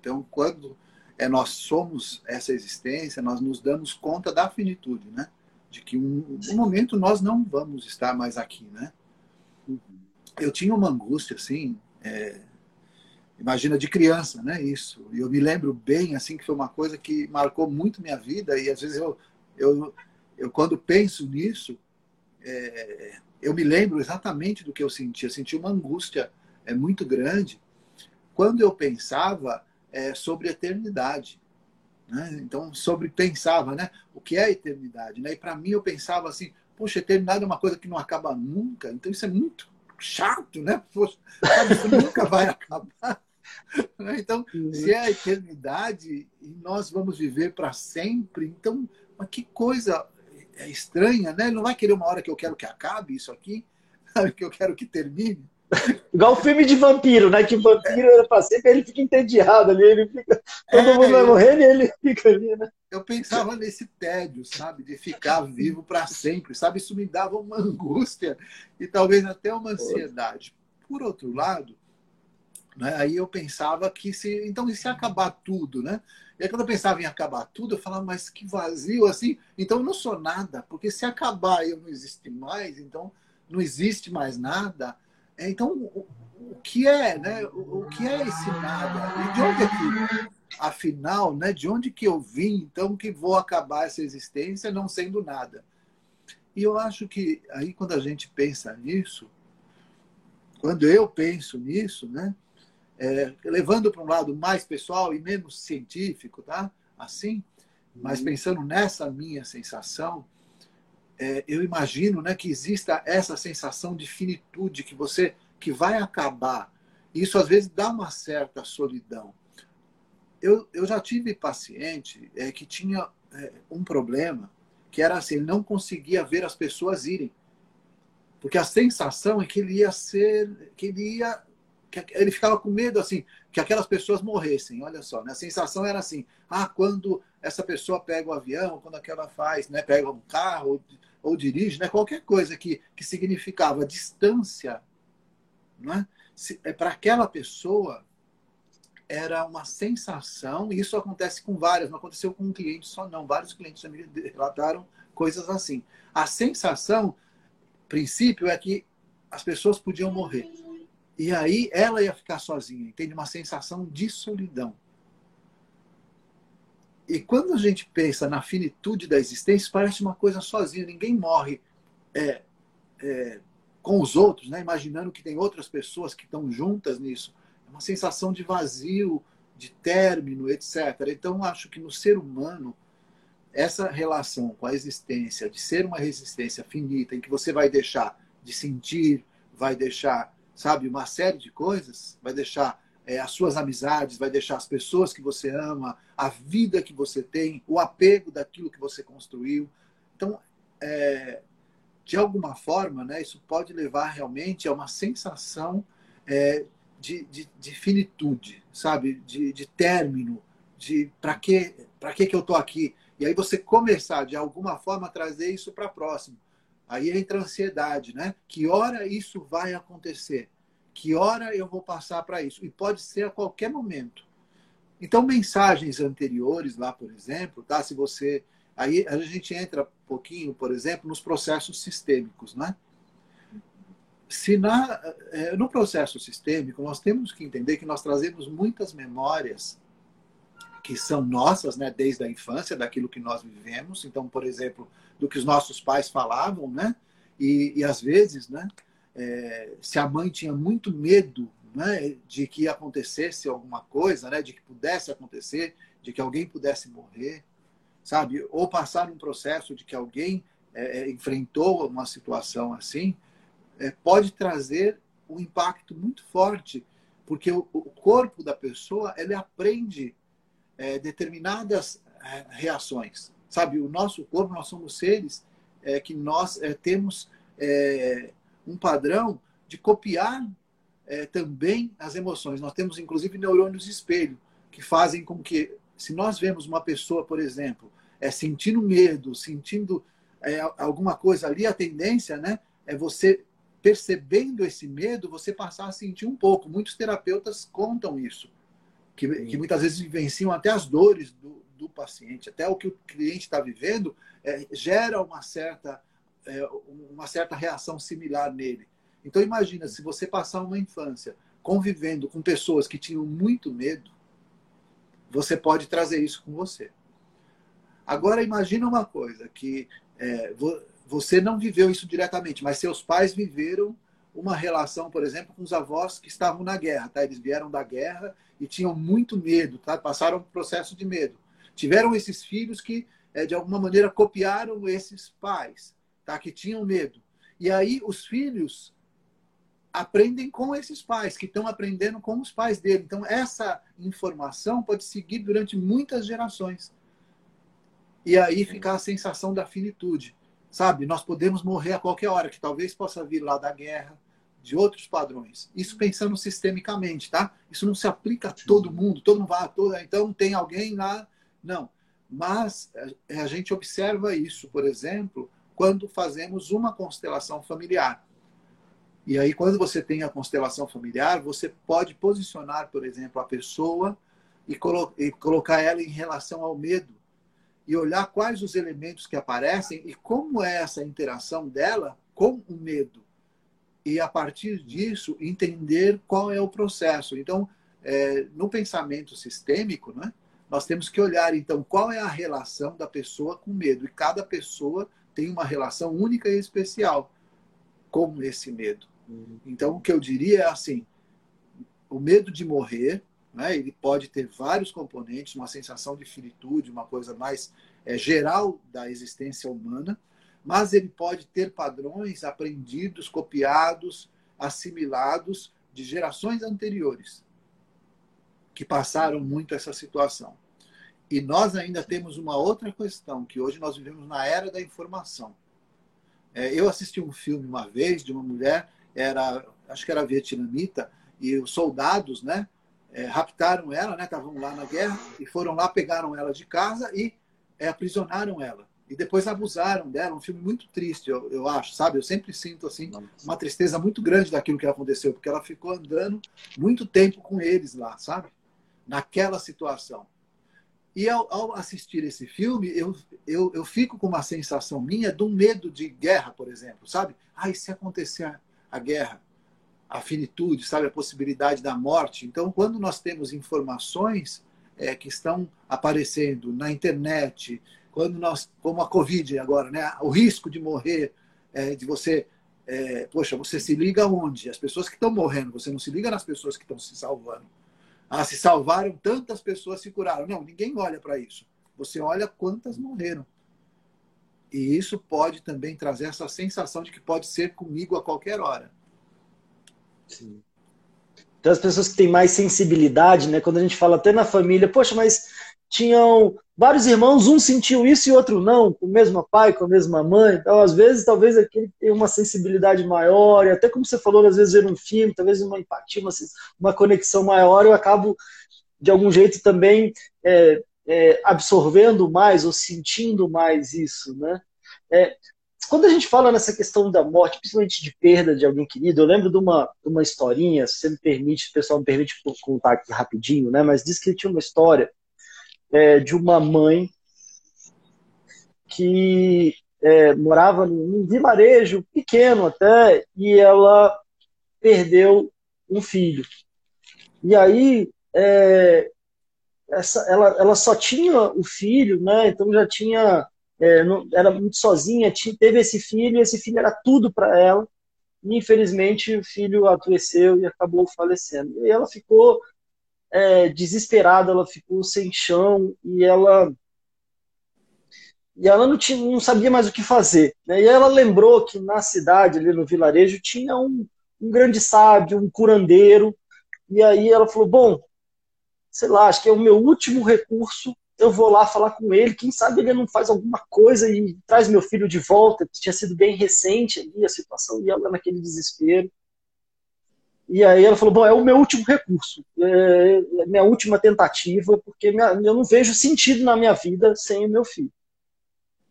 Então, quando é, nós somos essa existência, nós nos damos conta da finitude, né? de que um, um momento nós não vamos estar mais aqui. Né? Eu tinha uma angústia assim, é, imagina de criança, né? Isso. E eu me lembro bem assim que foi uma coisa que marcou muito minha vida e às vezes eu, eu, eu quando penso nisso, é, eu me lembro exatamente do que eu sentia. Eu senti uma angústia é, muito grande quando eu pensava é, sobre eternidade. Né? Então, sobre pensava, né? O que é eternidade? Né? E para mim eu pensava assim, poxa, eternidade é uma coisa que não acaba nunca. Então isso é muito chato, né? Poxa, sabe, isso nunca vai acabar. Né? Então, se é a eternidade e nós vamos viver para sempre, então, mas que coisa é estranha, né? Ele não vai querer uma hora que eu quero que acabe isso aqui, que eu quero que termine. Igual o filme de vampiro, né? Que o vampiro é. para sempre, ele fica entediado ali, ele fica. Todo é, mundo vai morrendo e ele fica ali, né? Eu pensava nesse tédio, sabe? De ficar vivo para sempre, sabe? Isso me dava uma angústia e talvez até uma ansiedade. Por outro lado, né, aí eu pensava que se. Então, e se acabar tudo, né? E aí, quando eu pensava em acabar tudo, eu falava, mas que vazio assim. Então, eu não sou nada, porque se acabar eu não existir mais, então não existe mais nada. É, então, o, o que é, né? O, o, que é esse nada? E de onde é que, afinal, né? De onde que eu vim, então, que vou acabar essa existência não sendo nada? E eu acho que aí, quando a gente pensa nisso, quando eu penso nisso, né? É, levando para um lado mais pessoal e menos científico, tá? Assim, mas uhum. pensando nessa minha sensação, é, eu imagino, né, que exista essa sensação de finitude que você que vai acabar. Isso às vezes dá uma certa solidão. Eu, eu já tive paciente é, que tinha é, um problema que era assim, ele não conseguia ver as pessoas irem. Porque a sensação é que ele ia ser, que ele ia que ele ficava com medo assim que aquelas pessoas morressem. Olha só, né? a sensação era assim: ah, quando essa pessoa pega o avião, quando aquela faz, né, pega um carro ou, ou dirige, né, qualquer coisa que, que significava distância, né, é para aquela pessoa era uma sensação. E isso acontece com várias, não aconteceu com um cliente só não. Vários clientes me relataram coisas assim. A sensação, princípio, é que as pessoas podiam morrer e aí ela ia ficar sozinha, entende? Uma sensação de solidão. E quando a gente pensa na finitude da existência, parece uma coisa sozinha. Ninguém morre é, é, com os outros, né? imaginando que tem outras pessoas que estão juntas nisso. É uma sensação de vazio, de término, etc. Então, acho que no ser humano, essa relação com a existência, de ser uma resistência finita, em que você vai deixar de sentir, vai deixar sabe, uma série de coisas, vai deixar é, as suas amizades, vai deixar as pessoas que você ama, a vida que você tem, o apego daquilo que você construiu. Então, é, de alguma forma, né, isso pode levar realmente a uma sensação é, de, de, de finitude, sabe? De, de término, de para que, que, que eu estou aqui? E aí você começar, de alguma forma, a trazer isso para próximo. Aí entra a ansiedade, né? Que hora isso vai acontecer? Que hora eu vou passar para isso? E pode ser a qualquer momento. Então, mensagens anteriores lá, por exemplo, tá? Se você. Aí a gente entra um pouquinho, por exemplo, nos processos sistêmicos, né? Se na, é, no processo sistêmico, nós temos que entender que nós trazemos muitas memórias que são nossas, né, desde a infância, daquilo que nós vivemos. Então, por exemplo, do que os nossos pais falavam, né? E, e às vezes, né, é, se a mãe tinha muito medo né, de que acontecesse alguma coisa, né, de que pudesse acontecer, de que alguém pudesse morrer, sabe? Ou passar um processo de que alguém é, é, enfrentou uma situação assim, é, pode trazer um impacto muito forte, porque o, o corpo da pessoa ele aprende é, determinadas é, reações, sabe? O nosso corpo, nós somos seres é, que nós temos um padrão de copiar é, também as emoções. Nós temos, inclusive, neurônios espelho, que fazem com que, se nós vemos uma pessoa, por exemplo, é, sentindo medo, sentindo é, alguma coisa ali, a tendência né, é você, percebendo esse medo, você passar a sentir um pouco. Muitos terapeutas contam isso, que, que muitas vezes vivenciam até as dores do, do paciente, até o que o cliente está vivendo, é, gera uma certa, é, uma certa reação similar nele. Então imagina, se você passar uma infância convivendo com pessoas que tinham muito medo, você pode trazer isso com você. Agora imagina uma coisa, que é, você não viveu isso diretamente, mas seus pais viveram uma relação, por exemplo, com os avós que estavam na guerra, tá? Eles vieram da guerra e tinham muito medo, tá? Passaram um processo de medo. Tiveram esses filhos que, é, de alguma maneira, copiaram esses pais, tá? Que tinham medo. E aí os filhos aprendem com esses pais, que estão aprendendo com os pais dele. Então, essa informação pode seguir durante muitas gerações. E aí fica a sensação da finitude. Sabe? Nós podemos morrer a qualquer hora, que talvez possa vir lá da guerra, de outros padrões. Isso pensando sistemicamente, tá? Isso não se aplica a todo mundo, todo mundo vai, todo, então tem alguém lá. Não. Mas é, a gente observa isso, por exemplo, quando fazemos uma constelação familiar. E aí, quando você tem a constelação familiar, você pode posicionar, por exemplo, a pessoa e, colo e colocar ela em relação ao medo e olhar quais os elementos que aparecem e como é essa interação dela com o medo. E a partir disso, entender qual é o processo. Então, é, no pensamento sistêmico, né, nós temos que olhar, então, qual é a relação da pessoa com medo. E cada pessoa tem uma relação única e especial com esse medo. Então, o que eu diria é assim: o medo de morrer, né, ele pode ter vários componentes, uma sensação de finitude, uma coisa mais é, geral da existência humana, mas ele pode ter padrões aprendidos, copiados, assimilados de gerações anteriores que passaram muito essa situação. E nós ainda temos uma outra questão, que hoje nós vivemos na era da informação. É, eu assisti um filme uma vez de uma mulher era, acho que era vietnamita, e os soldados, né, é, raptaram ela, né, estavam lá na guerra, e foram lá, pegaram ela de casa e é, aprisionaram ela. E depois abusaram dela, um filme muito triste, eu, eu acho, sabe? Eu sempre sinto, assim, uma tristeza muito grande daquilo que aconteceu, porque ela ficou andando muito tempo com eles lá, sabe? Naquela situação. E ao, ao, assistir esse filme, eu, eu, eu fico com uma sensação minha de um medo de guerra, por exemplo, sabe? Ai, se acontecer a guerra, a finitude, sabe, a possibilidade da morte. Então, quando nós temos informações é, que estão aparecendo na internet, quando nós, como a Covid agora, né, o risco de morrer, é, de você, é, poxa, você se liga onde? As pessoas que estão morrendo, você não se liga nas pessoas que estão se salvando. Ah, se salvaram, tantas pessoas se curaram. Não, ninguém olha para isso. Você olha quantas morreram. E isso pode também trazer essa sensação de que pode ser comigo a qualquer hora. Sim. Então, as pessoas que têm mais sensibilidade, né? Quando a gente fala até na família, poxa, mas tinham vários irmãos, um sentiu isso e outro não, com o mesmo pai, com a mesma mãe. Então, às vezes, talvez aquele tem uma sensibilidade maior, e até como você falou, às vezes ver um filme, talvez uma empatia, uma, uma conexão maior, eu acabo, de algum jeito, também é, é, absorvendo mais ou sentindo mais isso, né? É, quando a gente fala nessa questão da morte, principalmente de perda de alguém querido, eu lembro de uma, de uma historinha, se você me permite, o pessoal me permite contar aqui rapidinho, né? Mas diz que tinha uma história é, de uma mãe que é, morava num vilarejo pequeno até, e ela perdeu um filho. E aí, é, essa, ela, ela só tinha o filho, né? Então já tinha, é, não, era muito sozinha, tinha, teve esse filho, e esse filho era tudo para ela. E infelizmente o filho adoeceu e acabou falecendo. E ela ficou é, desesperada, ela ficou sem chão e ela e ela não, tinha, não sabia mais o que fazer. Né? E ela lembrou que na cidade, ali no vilarejo, tinha um, um grande sábio, um curandeiro. E aí ela falou: Bom, sei lá, acho que é o meu último recurso. Eu vou lá falar com ele. Quem sabe ele não faz alguma coisa e traz meu filho de volta. Tinha sido bem recente ali a situação, e ela naquele desespero. E aí ela falou: Bom, é o meu último recurso, é, é minha última tentativa, porque minha, eu não vejo sentido na minha vida sem o meu filho.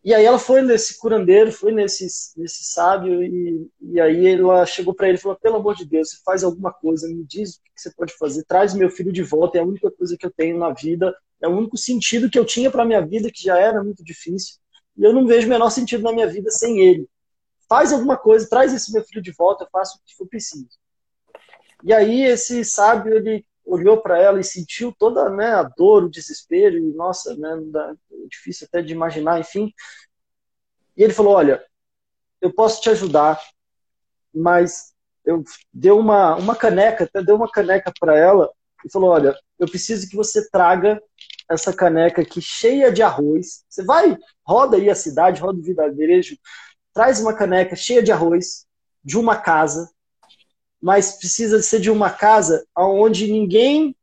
E aí ela foi nesse curandeiro, foi nesse, nesse sábio, e, e aí ela chegou para ele e falou: Pelo amor de Deus, você faz alguma coisa, me diz o que você pode fazer, traz meu filho de volta, é a única coisa que eu tenho na vida, é o único sentido que eu tinha para minha vida, que já era muito difícil, e eu não vejo o menor sentido na minha vida sem ele. Faz alguma coisa, traz esse meu filho de volta, eu faço o que for preciso. E aí esse sábio, ele olhou para ela e sentiu toda né, a dor, o desespero, e nossa, né, é difícil até de imaginar, enfim. E ele falou, olha, eu posso te ajudar, mas eu deu uma, uma caneca, até deu uma caneca para ela e falou, olha, eu preciso que você traga essa caneca aqui cheia de arroz. Você vai, roda aí a cidade, roda o vidarejo, traz uma caneca cheia de arroz de uma casa mas precisa ser de uma casa onde ninguém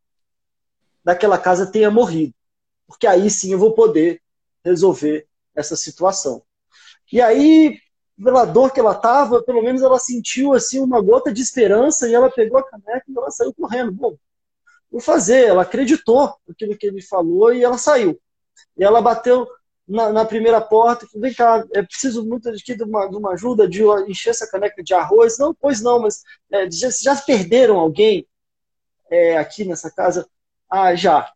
daquela casa tenha morrido. Porque aí sim eu vou poder resolver essa situação. E aí, pela dor que ela estava, pelo menos ela sentiu assim uma gota de esperança e ela pegou a caneca e ela saiu correndo. Bom, vou fazer. Ela acreditou naquilo que ele falou e ela saiu. E ela bateu na, na, primeira porta, vem cá, é preciso muito de uma, de uma ajuda de encher essa caneca de arroz. Não, pois não, mas é, já, já perderam alguém é, aqui nessa casa? Ah, já.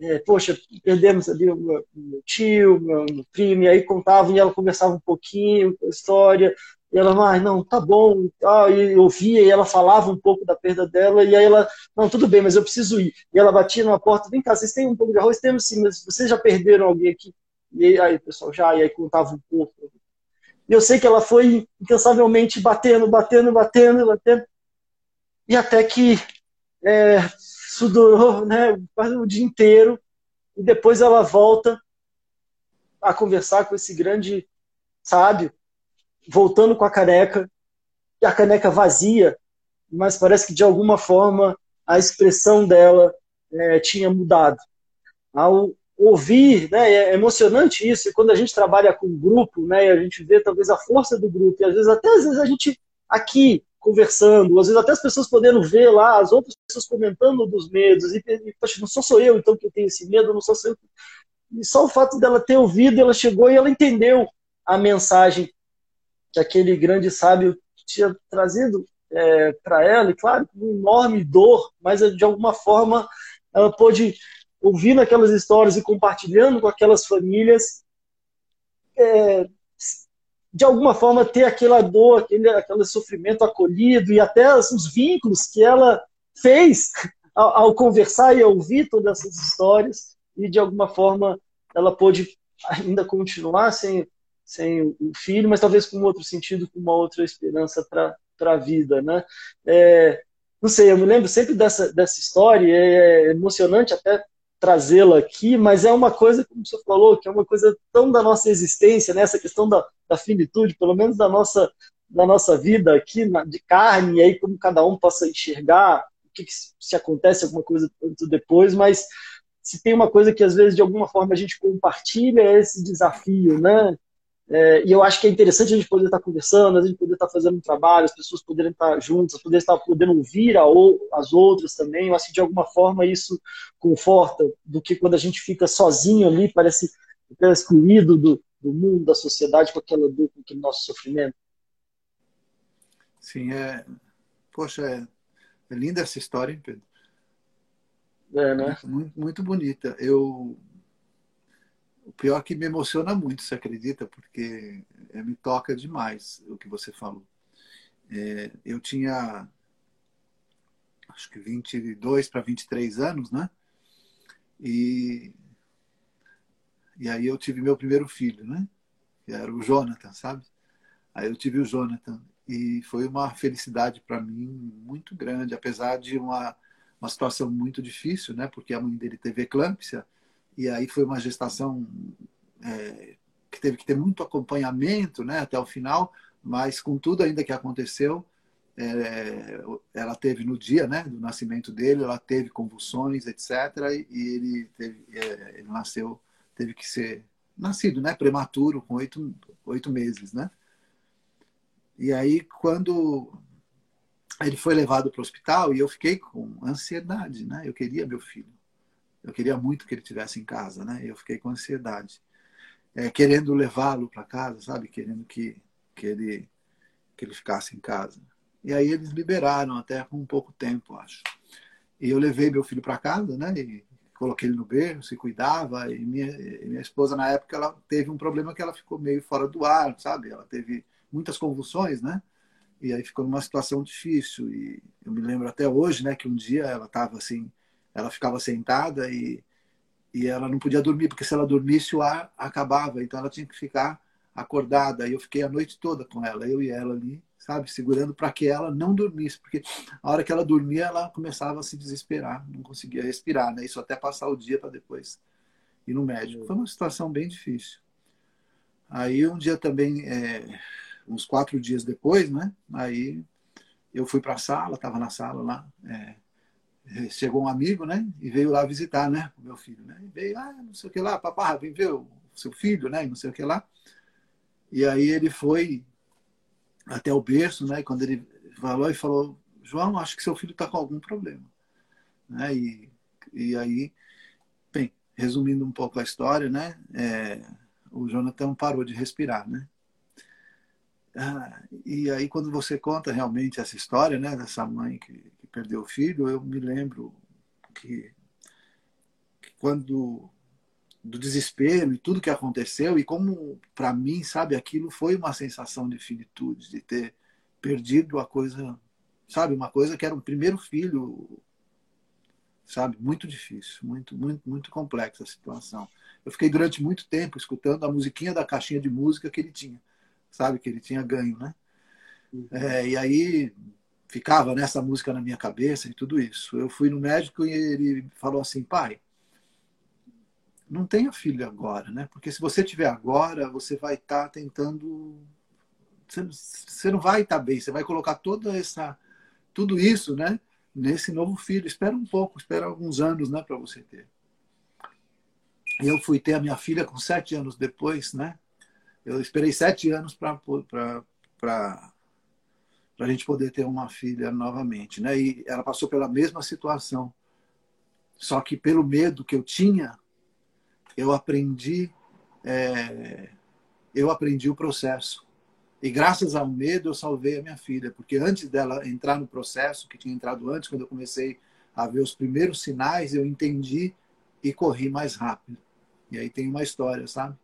É, poxa, perdemos ali o meu, meu tio, meu, meu, primo, e aí contavam, e ela conversava um pouquinho a história, e ela, ah, não, tá bom, e eu ouvia, e ela falava um pouco da perda dela, e aí ela, não, tudo bem, mas eu preciso ir. E ela batia numa porta, vem cá, vocês têm um pouco de arroz? Temos sim, mas vocês já perderam alguém aqui? E aí pessoal já, e aí contava um pouco. E eu sei que ela foi incansavelmente batendo, batendo, batendo, batendo. E até que é, isso durou né, quase o dia inteiro. E depois ela volta a conversar com esse grande sábio, voltando com a caneca, e a caneca vazia, mas parece que de alguma forma a expressão dela é, tinha mudado. Ao, ouvir, né? É emocionante isso. E quando a gente trabalha com grupo, né? A gente vê talvez a força do grupo. E às vezes até às vezes a gente aqui conversando, às vezes até as pessoas podendo ver lá as outras pessoas comentando dos medos e, e não sou só eu então que tenho esse medo, não sou só eu. E só o fato dela ter ouvido, ela chegou e ela entendeu a mensagem que aquele grande sábio tinha trazido é, para ela, e claro, com enorme dor, mas de alguma forma ela pôde ouvindo aquelas histórias e compartilhando com aquelas famílias, é, de alguma forma ter aquela dor, aquele, aquele sofrimento acolhido e até os vínculos que ela fez ao, ao conversar e ouvir todas essas histórias e de alguma forma ela pôde ainda continuar sem, sem o filho, mas talvez com outro sentido, com uma outra esperança para a vida, né? É, não sei, eu me lembro sempre dessa, dessa história, é emocionante até trazê-la aqui, mas é uma coisa, como você falou, que é uma coisa tão da nossa existência, né? essa questão da, da finitude, pelo menos da nossa, da nossa vida aqui na, de carne, e aí como cada um possa enxergar o que, que se acontece alguma coisa depois, mas se tem uma coisa que às vezes de alguma forma a gente compartilha é esse desafio, né? É, e eu acho que é interessante a gente poder estar conversando, a gente poder estar fazendo um trabalho, as pessoas poderem estar juntas, poder estar podendo ouvir a, as outras também. Eu acho que de alguma forma isso conforta do que quando a gente fica sozinho ali, parece, parece excluído do, do mundo, da sociedade, com aquela dor, com aquele nosso sofrimento. Sim, é. Poxa, é, é linda essa história, hein, Pedro? É, né? Muito, muito bonita. Eu o pior é que me emociona muito, você acredita? Porque é, me toca demais o que você falou. É, eu tinha acho que 22 para 23 anos, né? E, e aí eu tive meu primeiro filho, né? Que era o Jonathan, sabe? Aí eu tive o Jonathan e foi uma felicidade para mim muito grande, apesar de uma, uma situação muito difícil, né? Porque a mãe dele teve eclâmpsia e aí foi uma gestação é, que teve que ter muito acompanhamento né, até o final, mas com tudo ainda que aconteceu, é, ela teve no dia né, do nascimento dele, ela teve convulsões, etc. E ele, teve, é, ele nasceu, teve que ser nascido, né, prematuro, com oito, oito meses, né? E aí, quando ele foi levado para o hospital, e eu fiquei com ansiedade, né? Eu queria meu filho. Eu queria muito que ele tivesse em casa, né? Eu fiquei com ansiedade, é, querendo levá-lo para casa, sabe? Querendo que que ele que ele ficasse em casa. E aí eles liberaram até com um pouco tempo, acho. E eu levei meu filho para casa, né? E coloquei ele no berço, se cuidava. E minha, minha esposa na época ela teve um problema que ela ficou meio fora do ar, sabe? Ela teve muitas convulsões, né? E aí ficou numa situação difícil. E eu me lembro até hoje, né? Que um dia ela estava assim ela ficava sentada e, e ela não podia dormir, porque se ela dormisse o ar acabava, então ela tinha que ficar acordada. E eu fiquei a noite toda com ela, eu e ela ali, sabe, segurando para que ela não dormisse, porque a hora que ela dormia, ela começava a se desesperar, não conseguia respirar, né? Isso até passar o dia para depois ir no médico. Foi uma situação bem difícil. Aí um dia também, é, uns quatro dias depois, né? Aí eu fui para a sala, estava na sala lá, é, chegou um amigo, né? E veio lá visitar, né? O meu filho, né? E veio, ah, não sei o que lá, papá, vem ver o seu filho, né? E não sei o que lá. E aí ele foi até o berço, né? E quando ele falou, e falou, João, acho que seu filho está com algum problema, né? E, e aí, bem, resumindo um pouco a história, né? É, o Jonathan parou de respirar, né? Ah, e aí quando você conta realmente essa história, né? Dessa mãe que perdeu o filho, eu me lembro que, que quando do desespero e tudo que aconteceu e como para mim sabe aquilo foi uma sensação de finitude de ter perdido a coisa sabe uma coisa que era um primeiro filho sabe muito difícil muito muito muito complexa a situação eu fiquei durante muito tempo escutando a musiquinha da caixinha de música que ele tinha sabe que ele tinha ganho né uhum. é, e aí ficava nessa música na minha cabeça e tudo isso. Eu fui no médico e ele falou assim, pai, não tenha filho agora, né? Porque se você tiver agora, você vai estar tá tentando, você, não vai estar tá bem. Você vai colocar toda essa, tudo isso, né? Nesse novo filho. Espera um pouco, espera alguns anos, né, para você ter. E eu fui ter a minha filha com sete anos depois, né? Eu esperei sete anos para para a gente poder ter uma filha novamente. Né? E ela passou pela mesma situação. Só que pelo medo que eu tinha, eu aprendi, é, eu aprendi o processo. E graças ao medo eu salvei a minha filha, porque antes dela entrar no processo, que tinha entrado antes, quando eu comecei a ver os primeiros sinais, eu entendi e corri mais rápido. E aí tem uma história, sabe?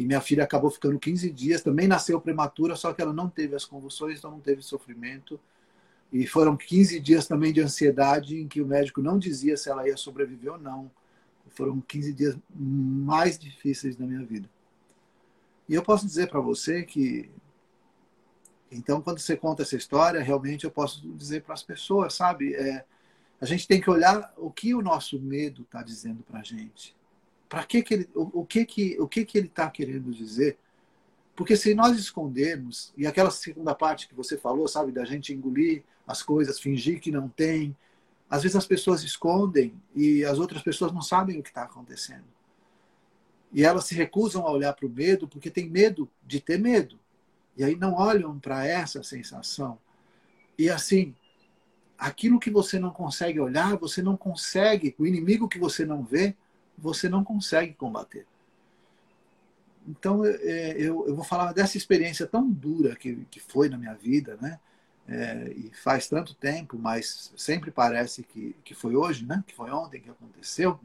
E minha filha acabou ficando 15 dias, também nasceu prematura, só que ela não teve as convulsões, então não teve sofrimento. E foram 15 dias também de ansiedade, em que o médico não dizia se ela ia sobreviver ou não. Foram 15 dias mais difíceis da minha vida. E eu posso dizer para você que. Então, quando você conta essa história, realmente eu posso dizer para as pessoas, sabe? É, a gente tem que olhar o que o nosso medo está dizendo para a gente. Para que, que ele, o, o, que que o que que ele está querendo dizer? Porque se nós escondermos e aquela segunda parte que você falou, sabe, da gente engolir as coisas, fingir que não tem, Às vezes as pessoas escondem e as outras pessoas não sabem o que está acontecendo. E elas se recusam a olhar para o medo porque tem medo de ter medo. E aí não olham para essa sensação. E assim, aquilo que você não consegue olhar, você não consegue, o inimigo que você não vê, você não consegue combater. Então, é, eu, eu vou falar dessa experiência tão dura que, que foi na minha vida, né? É, e faz tanto tempo, mas sempre parece que, que foi hoje, né? Que foi ontem que aconteceu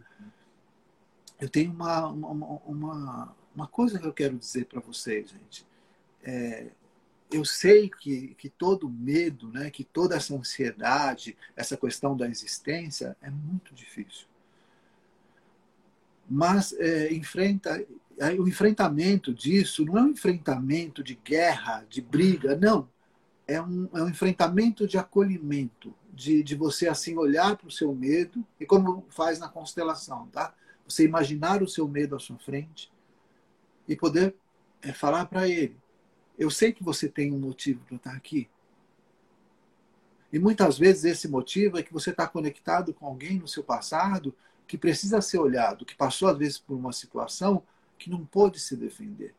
eu tenho uma, uma, uma, uma coisa que eu quero dizer para vocês, gente. É, eu sei que, que todo medo, né, que toda essa ansiedade, essa questão da existência é muito difícil. Mas é, enfrenta, o enfrentamento disso não é um enfrentamento de guerra, de briga, não. É um, é um enfrentamento de acolhimento, de, de você assim olhar para o seu medo, e como faz na constelação, tá? Você imaginar o seu medo à sua frente e poder é, falar para ele: Eu sei que você tem um motivo para estar aqui. E muitas vezes esse motivo é que você está conectado com alguém no seu passado que precisa ser olhado, que passou às vezes por uma situação que não pôde se defender.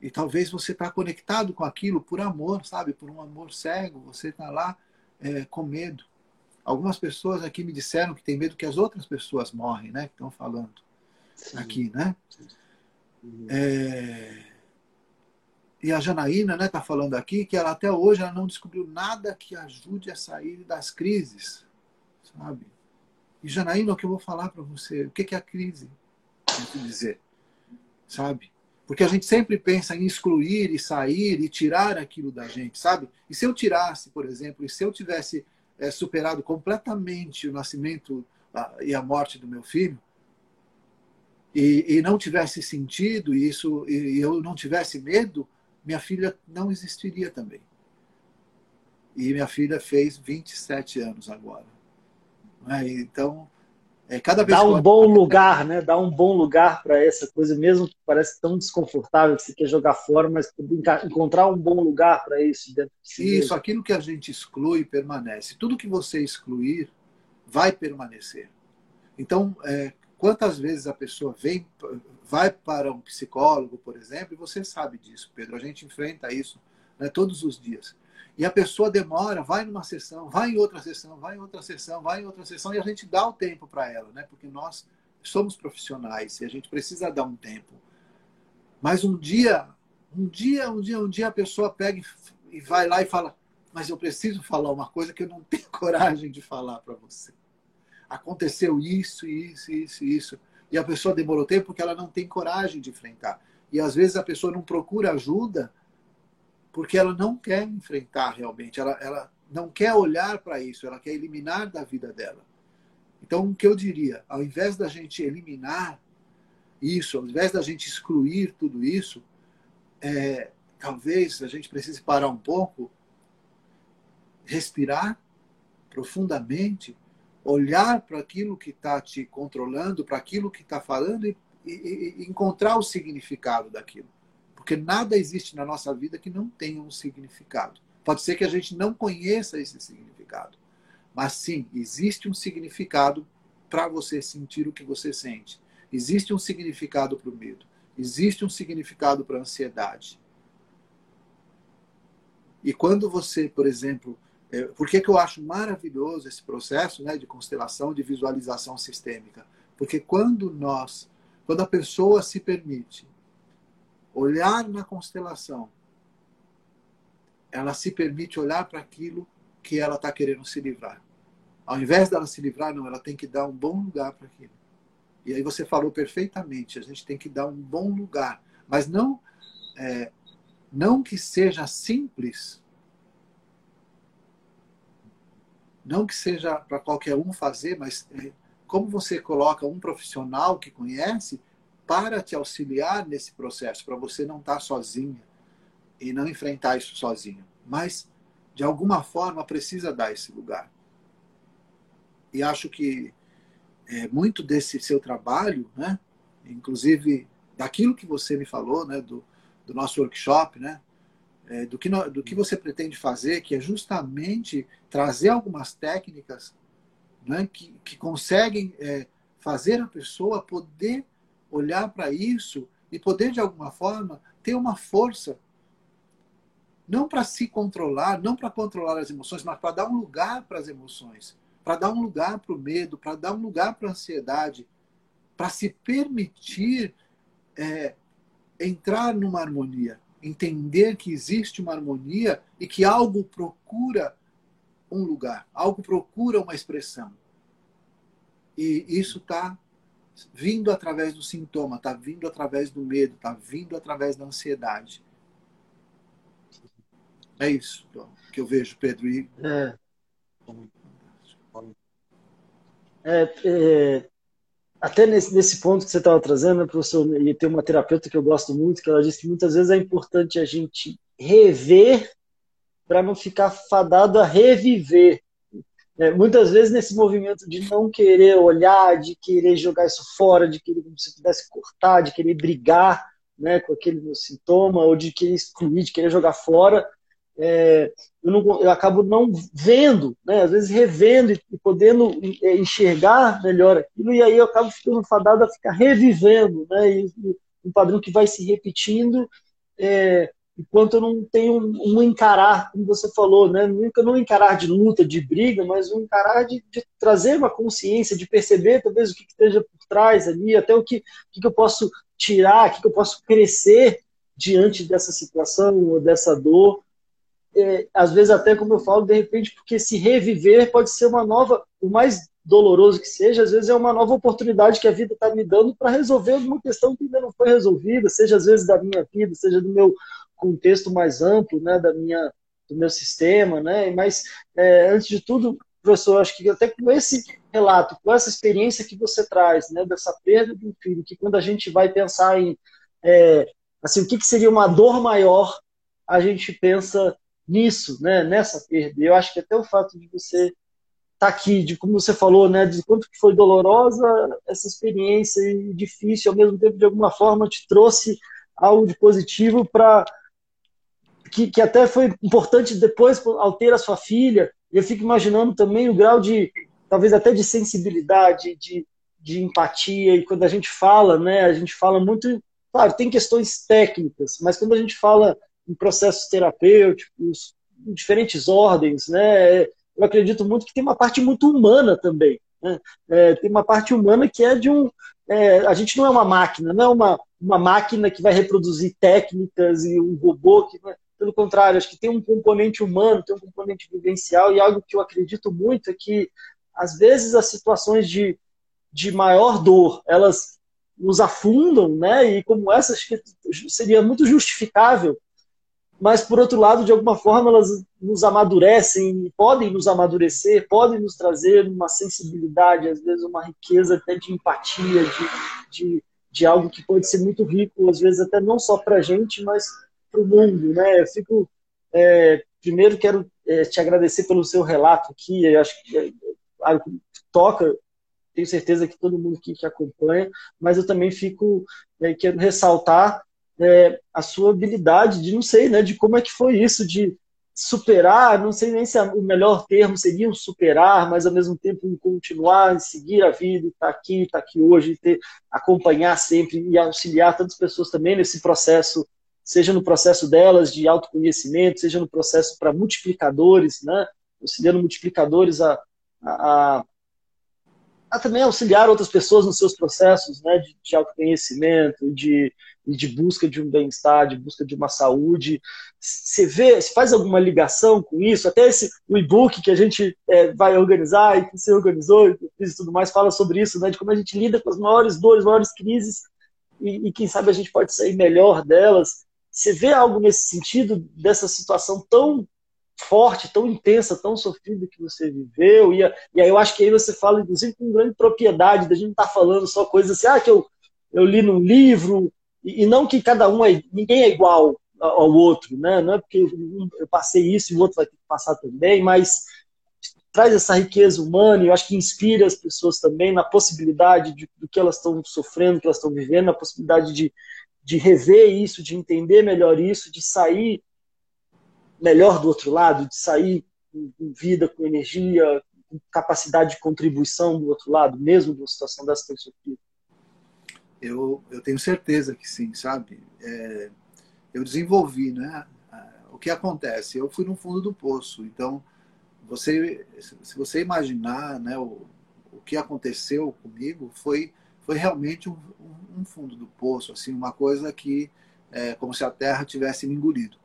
E talvez você está conectado com aquilo por amor, sabe? Por um amor cego. Você está lá é, com medo. Algumas pessoas aqui me disseram que tem medo que as outras pessoas morrem, né? Que estão falando Sim. aqui, né? É... E a Janaína está né, tá falando aqui que ela até hoje ela não descobriu nada que ajude a sair das crises, sabe? E Janaína, o que eu vou falar para você? O que é a crise? Quer dizer, sabe? Porque a gente sempre pensa em excluir e sair e tirar aquilo da gente, sabe? E se eu tirasse, por exemplo, e se eu tivesse é, superado completamente o nascimento e a morte do meu filho, e, e não tivesse sentido isso, e eu não tivesse medo, minha filha não existiria também. E minha filha fez 27 anos agora. É? Então, é, cada vez Dá um bom lugar, né? Dá um bom lugar para essa coisa, mesmo que parece tão desconfortável que você quer jogar fora, mas encontrar um bom lugar para isso dentro de si Isso, mesmo. aquilo que a gente exclui permanece. Tudo que você excluir vai permanecer. Então, é, quantas vezes a pessoa vem, vai para um psicólogo, por exemplo, e você sabe disso, Pedro, a gente enfrenta isso né, todos os dias. E a pessoa demora, vai numa sessão, vai em outra sessão, vai em outra sessão, vai em outra sessão, e a gente dá o tempo para ela, né? Porque nós somos profissionais e a gente precisa dar um tempo. Mas um dia, um dia, um dia, um dia a pessoa pega e vai lá e fala: Mas eu preciso falar uma coisa que eu não tenho coragem de falar para você. Aconteceu isso, isso, isso, isso. E a pessoa demorou tempo porque ela não tem coragem de enfrentar. E às vezes a pessoa não procura ajuda porque ela não quer enfrentar realmente, ela, ela não quer olhar para isso, ela quer eliminar da vida dela. Então, o que eu diria, ao invés da gente eliminar isso, ao invés da gente excluir tudo isso, é, talvez a gente precise parar um pouco, respirar profundamente, olhar para aquilo que está te controlando, para aquilo que está falando e, e, e encontrar o significado daquilo. Porque nada existe na nossa vida que não tenha um significado. Pode ser que a gente não conheça esse significado, mas sim, existe um significado para você sentir o que você sente. Existe um significado para o medo. Existe um significado para a ansiedade. E quando você, por exemplo, é, por que, que eu acho maravilhoso esse processo né, de constelação, de visualização sistêmica? Porque quando nós, quando a pessoa se permite olhar na constelação, ela se permite olhar para aquilo que ela está querendo se livrar. Ao invés dela se livrar, não, ela tem que dar um bom lugar para aquilo. E aí você falou perfeitamente, a gente tem que dar um bom lugar, mas não é, não que seja simples, não que seja para qualquer um fazer, mas é, como você coloca um profissional que conhece para te auxiliar nesse processo, para você não estar tá sozinha e não enfrentar isso sozinho. Mas, de alguma forma, precisa dar esse lugar. E acho que é, muito desse seu trabalho, né, inclusive daquilo que você me falou, né, do, do nosso workshop, né, é, do, que no, do que você pretende fazer, que é justamente trazer algumas técnicas né, que, que conseguem é, fazer a pessoa poder olhar para isso e poder, de alguma forma, ter uma força. Não para se controlar, não para controlar as emoções, mas para dar um lugar para as emoções, para dar um lugar para o medo, para dar um lugar para a ansiedade, para se permitir é, entrar numa harmonia, entender que existe uma harmonia e que algo procura um lugar, algo procura uma expressão. E isso está vindo através do sintoma, está vindo através do medo, está vindo através da ansiedade. É isso que eu vejo, Pedro. E... É. É, é, até nesse, nesse ponto que você estava trazendo, professor, e tem uma terapeuta que eu gosto muito, que ela disse que muitas vezes é importante a gente rever para não ficar fadado a reviver. É, muitas vezes nesse movimento de não querer olhar, de querer jogar isso fora, de querer como se pudesse cortar, de querer brigar né, com aquele meu sintoma, ou de querer excluir, de querer jogar fora, é, eu, não, eu, acabo não vendo, né, às vezes revendo e, podendo é, enxergar melhor aquilo, e aí eu acabo ficando fadado a ficar revivendo, né, e, e um padrão que vai se repetindo, é, enquanto eu não tenho um, encarar, como você falou, né? Nunca não encarar de luta, de briga, mas um encarar de, de trazer uma consciência, de perceber talvez o que, que esteja por trás ali, até o que, que, que eu posso tirar, o que, que eu posso crescer diante dessa situação ou dessa dor. É, às vezes até como eu falo, de repente, porque se reviver pode ser uma nova, o mais doloroso que seja, às vezes é uma nova oportunidade que a vida está me dando para resolver alguma questão que ainda não foi resolvida, seja às vezes da minha vida, seja do meu contexto mais amplo, né, da minha, do meu sistema, né, mas é, antes de tudo, professor, acho que até com esse relato, com essa experiência que você traz, né, dessa perda de um filho, que quando a gente vai pensar em, é, assim, o que, que seria uma dor maior, a gente pensa nisso, né, nessa perda. Eu acho que até o fato de você estar tá aqui, de como você falou, né, de quanto que foi dolorosa essa experiência e difícil, ao mesmo tempo, de alguma forma, te trouxe algo de positivo para que, que até foi importante depois ao ter a sua filha. Eu fico imaginando também o grau de, talvez até de sensibilidade, de, de empatia. E quando a gente fala, né, a gente fala muito, claro, tem questões técnicas, mas quando a gente fala em processos terapêuticos, em diferentes ordens, né, eu acredito muito que tem uma parte muito humana também. Né? É, tem uma parte humana que é de um. É, a gente não é uma máquina, não é uma, uma máquina que vai reproduzir técnicas e um robô que. Pelo contrário, acho que tem um componente humano, tem um componente vivencial, e algo que eu acredito muito é que, às vezes, as situações de, de maior dor, elas nos afundam, né? E como essa, acho que seria muito justificável, mas, por outro lado, de alguma forma, elas nos amadurecem, podem nos amadurecer, podem nos trazer uma sensibilidade, às vezes uma riqueza até de empatia, de, de, de algo que pode ser muito rico, às vezes até não só para a gente, mas para o mundo, né? Eu fico é, primeiro quero é, te agradecer pelo seu relato aqui. Eu acho que é, toca, tenho certeza que todo mundo aqui que acompanha, mas eu também fico é, quero ressaltar é, a sua habilidade de não sei, né? De como é que foi isso de superar, não sei nem se o melhor termo seria um superar, mas ao mesmo tempo continuar, seguir a vida, estar tá aqui, estar tá aqui hoje, ter, acompanhar sempre e auxiliar tantas pessoas também nesse processo seja no processo delas de autoconhecimento, seja no processo para multiplicadores, né? auxiliando multiplicadores a, a, a, também auxiliar outras pessoas nos seus processos né? de, de autoconhecimento, de, de busca de um bem-estar, de busca de uma saúde. Você vê, você faz alguma ligação com isso? Até esse e-book que a gente é, vai organizar e que você organizou e tudo mais fala sobre isso, né? de como a gente lida com as maiores dores, maiores crises e, e quem sabe a gente pode sair melhor delas. Você vê algo nesse sentido, dessa situação tão forte, tão intensa, tão sofrida que você viveu? E, e aí eu acho que aí você fala, inclusive, com grande propriedade, da gente não estar tá falando só coisas assim, ah, que eu, eu li num livro, e, e não que cada um é, ninguém é igual ao outro, né? Não é porque eu passei isso e o outro vai ter que passar também, mas traz essa riqueza humana e eu acho que inspira as pessoas também na possibilidade de, do que elas estão sofrendo, que elas estão vivendo, na possibilidade de, de rever isso, de entender melhor isso, de sair melhor do outro lado, de sair com vida, com energia, capacidade de contribuição do outro lado, mesmo numa situação dessa ter sofrido? Eu, eu tenho certeza que sim, sabe? É, eu desenvolvi, né? O que acontece? Eu fui no fundo do poço, então você, se você imaginar, né, o, o que aconteceu comigo foi foi realmente um, um fundo do poço, assim, uma coisa que é como se a terra tivesse me engolido.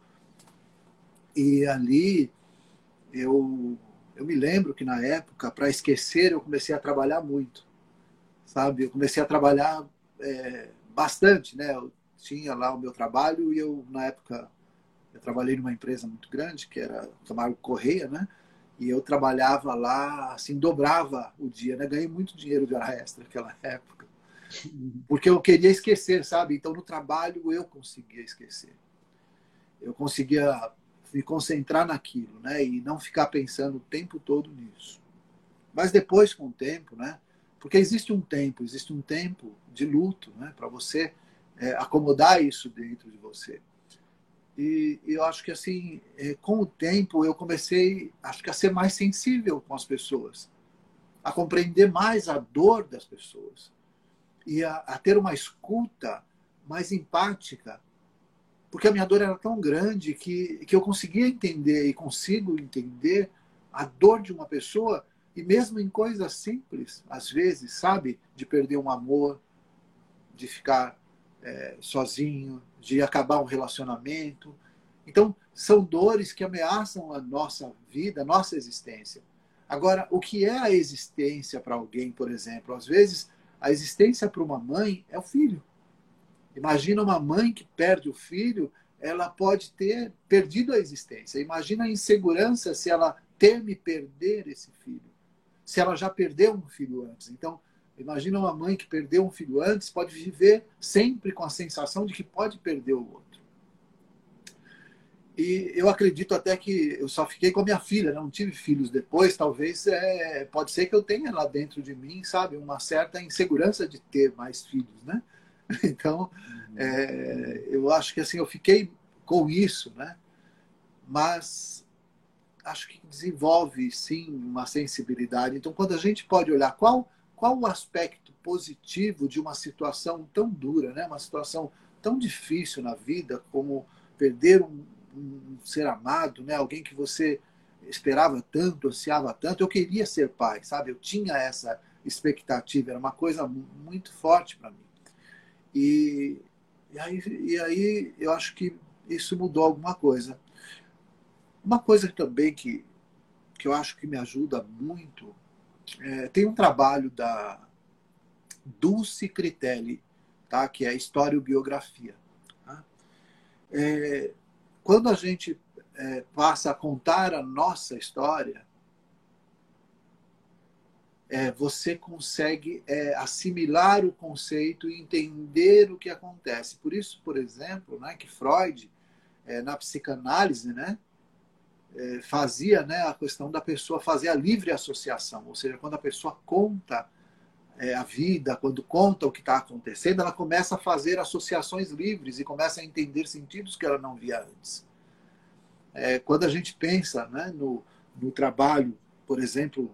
E ali eu eu me lembro que na época para esquecer eu comecei a trabalhar muito, sabe? Eu comecei a trabalhar é, bastante, né? Eu tinha lá o meu trabalho e eu na época eu trabalhei numa empresa muito grande que era Camargo Correia, né? E eu trabalhava lá, assim, dobrava o dia, né? Ganhei muito dinheiro de hora extra naquela época. Porque eu queria esquecer, sabe? Então no trabalho eu conseguia esquecer. Eu conseguia me concentrar naquilo, né? E não ficar pensando o tempo todo nisso. Mas depois, com o tempo, né? Porque existe um tempo, existe um tempo de luto, né? Para você é, acomodar isso dentro de você. E, eu acho que assim, é, com o tempo eu comecei, acho que a ser mais sensível com as pessoas, a compreender mais a dor das pessoas e a, a ter uma escuta mais empática, porque a minha dor era tão grande que, que eu conseguia entender e consigo entender a dor de uma pessoa e mesmo em coisas simples, às vezes, sabe, de perder um amor, de ficar é, sozinho, de acabar um relacionamento. Então, são dores que ameaçam a nossa vida, a nossa existência. Agora, o que é a existência para alguém, por exemplo? Às vezes, a existência para uma mãe é o filho. Imagina uma mãe que perde o filho, ela pode ter perdido a existência. Imagina a insegurança se ela teme perder esse filho. Se ela já perdeu um filho antes. Então, Imagina uma mãe que perdeu um filho antes, pode viver sempre com a sensação de que pode perder o outro. E eu acredito até que eu só fiquei com a minha filha, não tive filhos depois. Talvez é, pode ser que eu tenha lá dentro de mim, sabe, uma certa insegurança de ter mais filhos, né? Então, é, eu acho que assim eu fiquei com isso, né? Mas acho que desenvolve sim uma sensibilidade. Então, quando a gente pode olhar qual qual o aspecto positivo de uma situação tão dura, né? uma situação tão difícil na vida como perder um, um ser amado, né? alguém que você esperava tanto, ansiava tanto. Eu queria ser pai, sabe? Eu tinha essa expectativa, era uma coisa muito forte para mim. E, e, aí, e aí eu acho que isso mudou alguma coisa. Uma coisa também que, que eu acho que me ajuda muito é, tem um trabalho da Dulce Critelli, tá? que é historiobiografia. Tá? É, quando a gente é, passa a contar a nossa história, é, você consegue é, assimilar o conceito e entender o que acontece. Por isso, por exemplo, né, que Freud, é, na psicanálise, né, é, fazia né, a questão da pessoa fazer a livre associação, ou seja, quando a pessoa conta é, a vida, quando conta o que está acontecendo, ela começa a fazer associações livres e começa a entender sentidos que ela não via antes. É, quando a gente pensa né, no, no trabalho, por exemplo,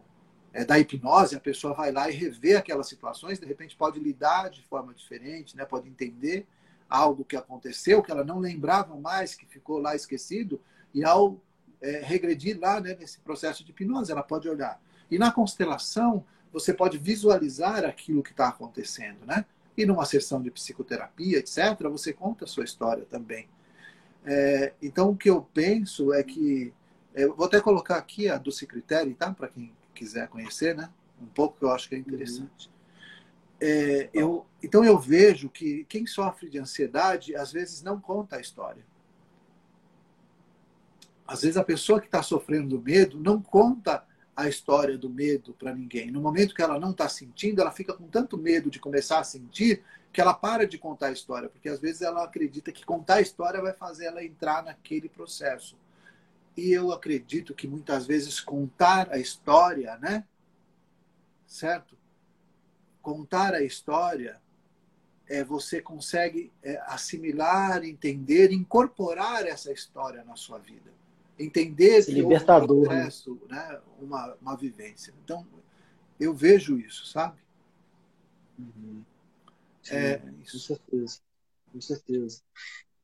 é, da hipnose, a pessoa vai lá e revê aquelas situações, de repente pode lidar de forma diferente, né, pode entender algo que aconteceu, que ela não lembrava mais, que ficou lá esquecido, e ao é, regredir lá né, nesse processo de hipnose, ela pode olhar. E na constelação, você pode visualizar aquilo que está acontecendo, né? E numa sessão de psicoterapia, etc., você conta a sua história também. É, então, o que eu penso é que. É, eu vou até colocar aqui a do Critério, tá? Para quem quiser conhecer, né? Um pouco que eu acho que é interessante. Uhum. É, eu, então, eu vejo que quem sofre de ansiedade, às vezes, não conta a história. Às vezes a pessoa que está sofrendo do medo não conta a história do medo para ninguém. No momento que ela não está sentindo, ela fica com tanto medo de começar a sentir que ela para de contar a história, porque às vezes ela acredita que contar a história vai fazer ela entrar naquele processo. E eu acredito que muitas vezes contar a história, né? Certo? Contar a história é, você consegue é, assimilar, entender, incorporar essa história na sua vida. Entender Esse libertador, um processo, né? uma, uma vivência. Então, eu vejo isso, sabe? Uhum. Sim, é, isso. Com certeza. Com certeza.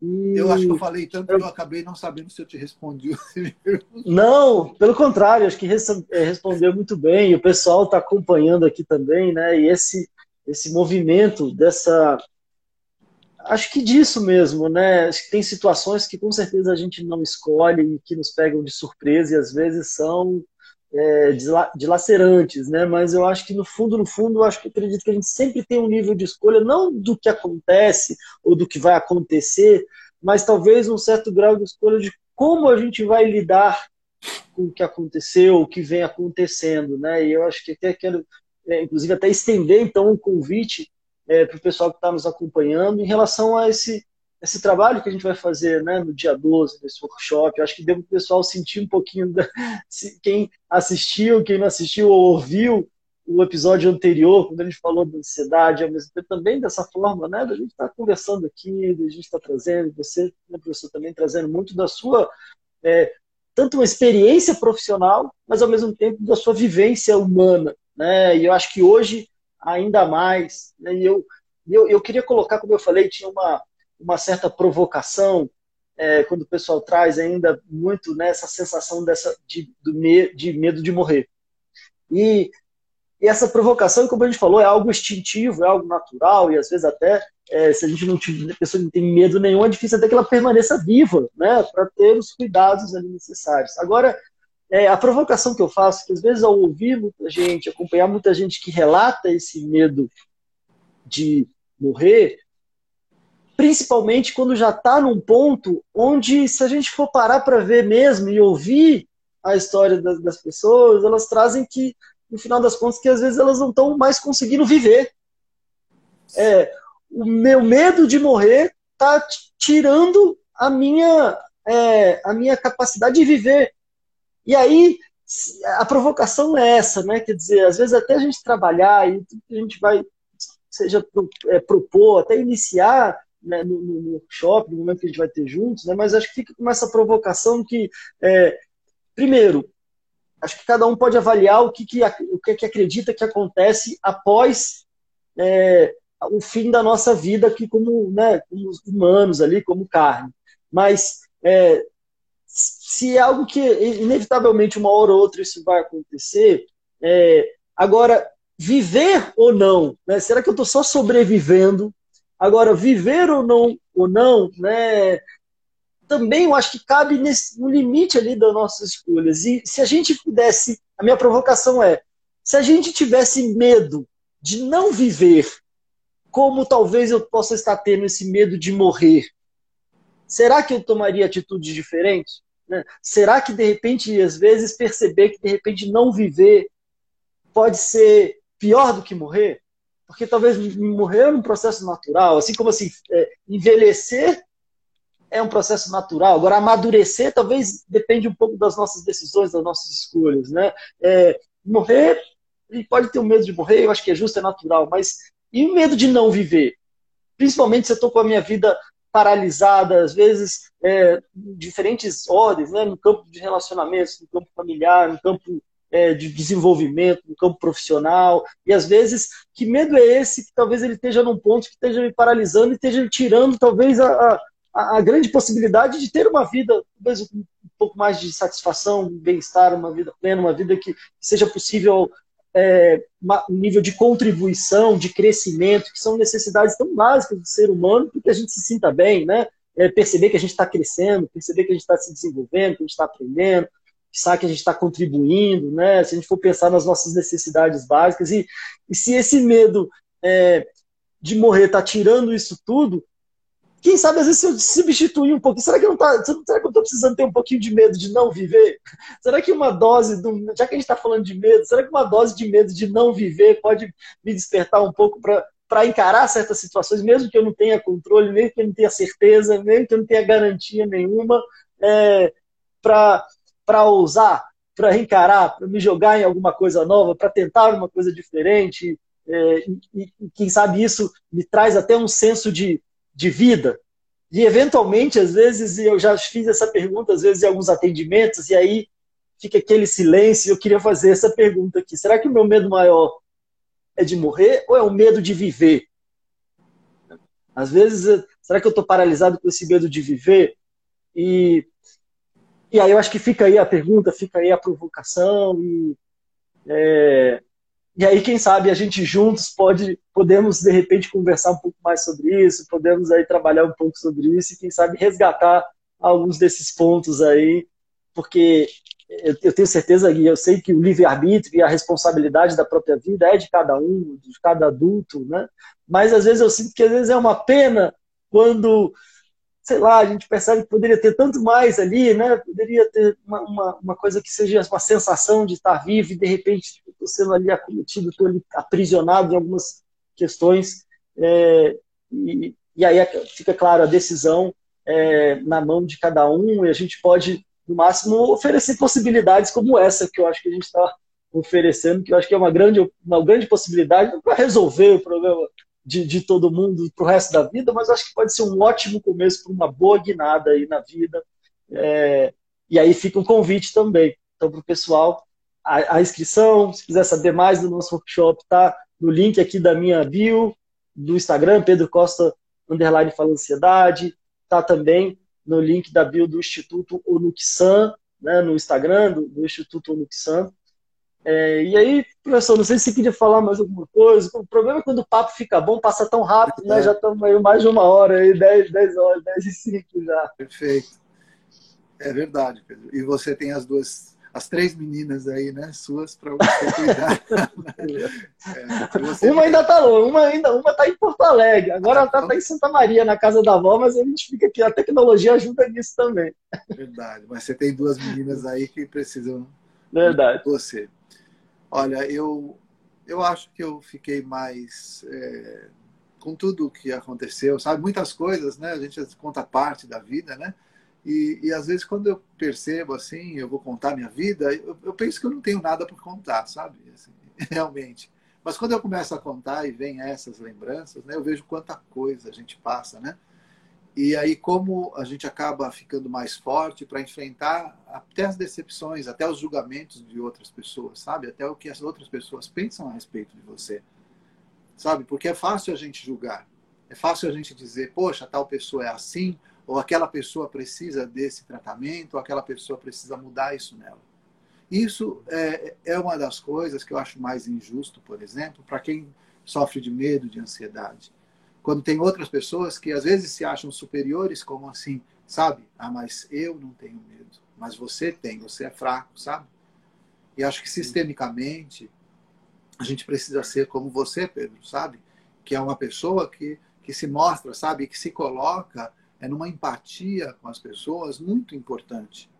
E... Eu acho que eu falei tanto eu... que eu acabei não sabendo se eu te respondi. Não, pelo contrário, acho que é, respondeu muito bem. O pessoal está acompanhando aqui também, né? E esse, esse movimento dessa. Acho que disso mesmo, né? Acho que tem situações que com certeza a gente não escolhe e que nos pegam de surpresa e às vezes são é, dilacerantes, né? Mas eu acho que no fundo, no fundo, eu acho que acredito que a gente sempre tem um nível de escolha, não do que acontece ou do que vai acontecer, mas talvez um certo grau de escolha de como a gente vai lidar com o que aconteceu, o que vem acontecendo, né? E eu acho que até quero, é, inclusive, até estender então um convite é, para o pessoal que está nos acompanhando em relação a esse esse trabalho que a gente vai fazer né, no dia 12, nesse workshop, acho que deu para o pessoal sentir um pouquinho, da, quem assistiu, quem não assistiu ou ouviu o episódio anterior, quando a gente falou da ansiedade, também dessa forma, né, da gente estar tá conversando aqui, da gente estar tá trazendo, você, né, professor, também trazendo muito da sua, é, tanto uma experiência profissional, mas ao mesmo tempo da sua vivência humana, né, e eu acho que hoje, ainda mais, né, e eu, eu, eu queria colocar, como eu falei, tinha uma, uma certa provocação, é, quando o pessoal traz ainda muito nessa né, sensação dessa, de, me, de medo de morrer. E, e, essa provocação, como a gente falou, é algo instintivo, é algo natural, e às vezes até, é, se a gente não tiver, a pessoa não tem medo nenhum, é difícil até que ela permaneça viva, né, para ter os cuidados necessários. Agora, é, a provocação que eu faço, que às vezes ao ouvir muita gente, acompanhar muita gente que relata esse medo de morrer, principalmente quando já está num ponto onde, se a gente for parar para ver mesmo e ouvir a história das, das, pessoas, elas trazem que, no final das contas, que às vezes elas não estão mais conseguindo viver. É, o meu medo de morrer está tirando a minha, é, a minha capacidade de viver. E aí, a provocação é essa, né? Quer dizer, às vezes até a gente trabalhar e a gente vai, seja é, propor, até iniciar né, no, no, workshop, no momento que a gente vai ter juntos, né, mas acho que fica com essa provocação que, é, primeiro, acho que cada um pode avaliar o que, que, o que, que acredita que acontece após é, o fim da nossa vida aqui como, né, como humanos ali, como carne. Mas é, se é algo que inevitavelmente uma hora ou outra isso vai acontecer, é, agora viver ou não, né? será que eu estou só sobrevivendo Agora, viver ou não, ou não né, também eu acho que cabe nesse, no limite ali das nossas escolhas. E se a gente pudesse, a minha provocação é, se a gente tivesse medo de não viver, como talvez eu possa estar tendo esse medo de morrer, será que eu tomaria atitudes diferentes? Né? Será que de repente, às vezes, perceber que de repente não viver pode ser pior do que morrer? porque talvez morrer é um processo natural, assim como assim, é, envelhecer é um processo natural. Agora, amadurecer talvez depende um pouco das nossas decisões, das nossas escolhas, né? É, morrer, ele pode ter o um medo de morrer, eu acho que é justo, é natural, mas e o medo de não viver? Principalmente se eu estou com a minha vida paralisada, às vezes, é, diferentes ordens, né? no campo de relacionamentos, no campo familiar, no campo é, de desenvolvimento no campo profissional. E às vezes, que medo é esse que talvez ele esteja num ponto que esteja me paralisando e esteja me tirando talvez a, a, a grande possibilidade de ter uma vida, talvez um pouco mais de satisfação, bem-estar, uma vida plena, uma vida que seja possível é, nível de contribuição, de crescimento, que são necessidades tão básicas do ser humano, para que a gente se sinta bem, né? É, perceber que a gente está crescendo, perceber que a gente está se desenvolvendo, que a gente está aprendendo, sabe que a gente está contribuindo, né? Se a gente for pensar nas nossas necessidades básicas e, e se esse medo é, de morrer está tirando isso tudo, quem sabe às vezes se eu substituir um pouquinho, será que eu não tá, será que eu estou precisando ter um pouquinho de medo de não viver? Será que uma dose, do, já que a gente está falando de medo, será que uma dose de medo de não viver pode me despertar um pouco para encarar certas situações, mesmo que eu não tenha controle, mesmo que eu não tenha certeza, mesmo que eu não tenha garantia nenhuma, é, para ousar, para encarar, para me jogar em alguma coisa nova, para tentar uma coisa diferente. É, e, e, quem sabe isso me traz até um senso de, de vida. E eventualmente, às vezes, eu já fiz essa pergunta, às vezes, em alguns atendimentos, e aí fica aquele silêncio. Eu queria fazer essa pergunta aqui: será que o meu medo maior é de morrer ou é o medo de viver? Às vezes, será que eu estou paralisado com esse medo de viver? E, e aí eu acho que fica aí a pergunta, fica aí a provocação. E, é, e aí, quem sabe, a gente juntos pode, podemos, de repente, conversar um pouco mais sobre isso, podemos aí trabalhar um pouco sobre isso e, quem sabe, resgatar alguns desses pontos aí, porque eu, tenho certeza e eu sei que o livre-arbítrio e a responsabilidade da própria vida é de cada um, de cada adulto, né? Mas às vezes eu sinto que às vezes é uma pena quando, sei lá, a gente percebe que poderia ter tanto mais ali, né? Poderia ter uma, uma, uma coisa que seja uma sensação de estar vivo e de repente estou sendo ali acometido, estou ali aprisionado em algumas questões. É, e, e aí fica claro a decisão é, na mão de cada um e a gente pode no máximo, oferecer possibilidades como essa que eu acho que a gente está oferecendo, que eu acho que é uma grande, uma grande possibilidade para resolver o problema de, de todo mundo para o resto da vida, mas acho que pode ser um ótimo começo para uma boa guinada aí na vida. É, e aí fica um convite também. Então, para o pessoal, a, a, inscrição, se quiser saber mais do nosso workshop, tá no link aqui da minha bio, do Instagram, Pedro Costa, underline fala ansiedade, tá também no link da bio do Instituto Onuxan, né, no Instagram do, do Instituto Onuxan. É, e aí, professor, não sei se você queria falar mais alguma coisa. O problema é quando o papo fica bom, passa tão rápido, né? Já estamos aí mais de uma hora, aí, 10, 10 horas, 10 e 5 já. Perfeito. É verdade, Pedro. E você tem as duas as três meninas aí, né, suas para você cuidar. é, você uma ainda tá longe, uma ainda, uma tá em Porto Alegre. Agora ela tá, tá, em Santa Maria, na casa da avó, mas a gente fica aqui, a tecnologia ajuda nisso também. Verdade, mas você tem duas meninas aí que precisam Verdade. de você. Olha, eu eu acho que eu fiquei mais é, com tudo o que aconteceu, sabe? Muitas coisas, né? A gente conta parte da vida, né? E, e, às vezes, quando eu percebo assim, eu vou contar minha vida, eu, eu penso que eu não tenho nada para contar, sabe? Assim, realmente. Mas quando eu começo a contar e vem essas lembranças, né, eu vejo quanta coisa a gente passa, né? E aí, como a gente acaba ficando mais forte para enfrentar até as decepções, até os julgamentos de outras pessoas, sabe? Até o que as outras pessoas pensam a respeito de você, sabe? Porque é fácil a gente julgar, é fácil a gente dizer, poxa, tal pessoa é assim, ou aquela pessoa precisa desse tratamento, ou aquela pessoa precisa mudar isso nela. Isso é, é uma das coisas que eu acho mais injusto, por exemplo, para quem sofre de medo, de ansiedade. Quando tem outras pessoas que às vezes se acham superiores, como assim, sabe? Ah, mas eu não tenho medo, mas você tem, você é fraco, sabe? E acho que sistemicamente a gente precisa ser como você, Pedro, sabe? Que é uma pessoa que, que se mostra, sabe? Que se coloca é numa empatia com as pessoas muito importante.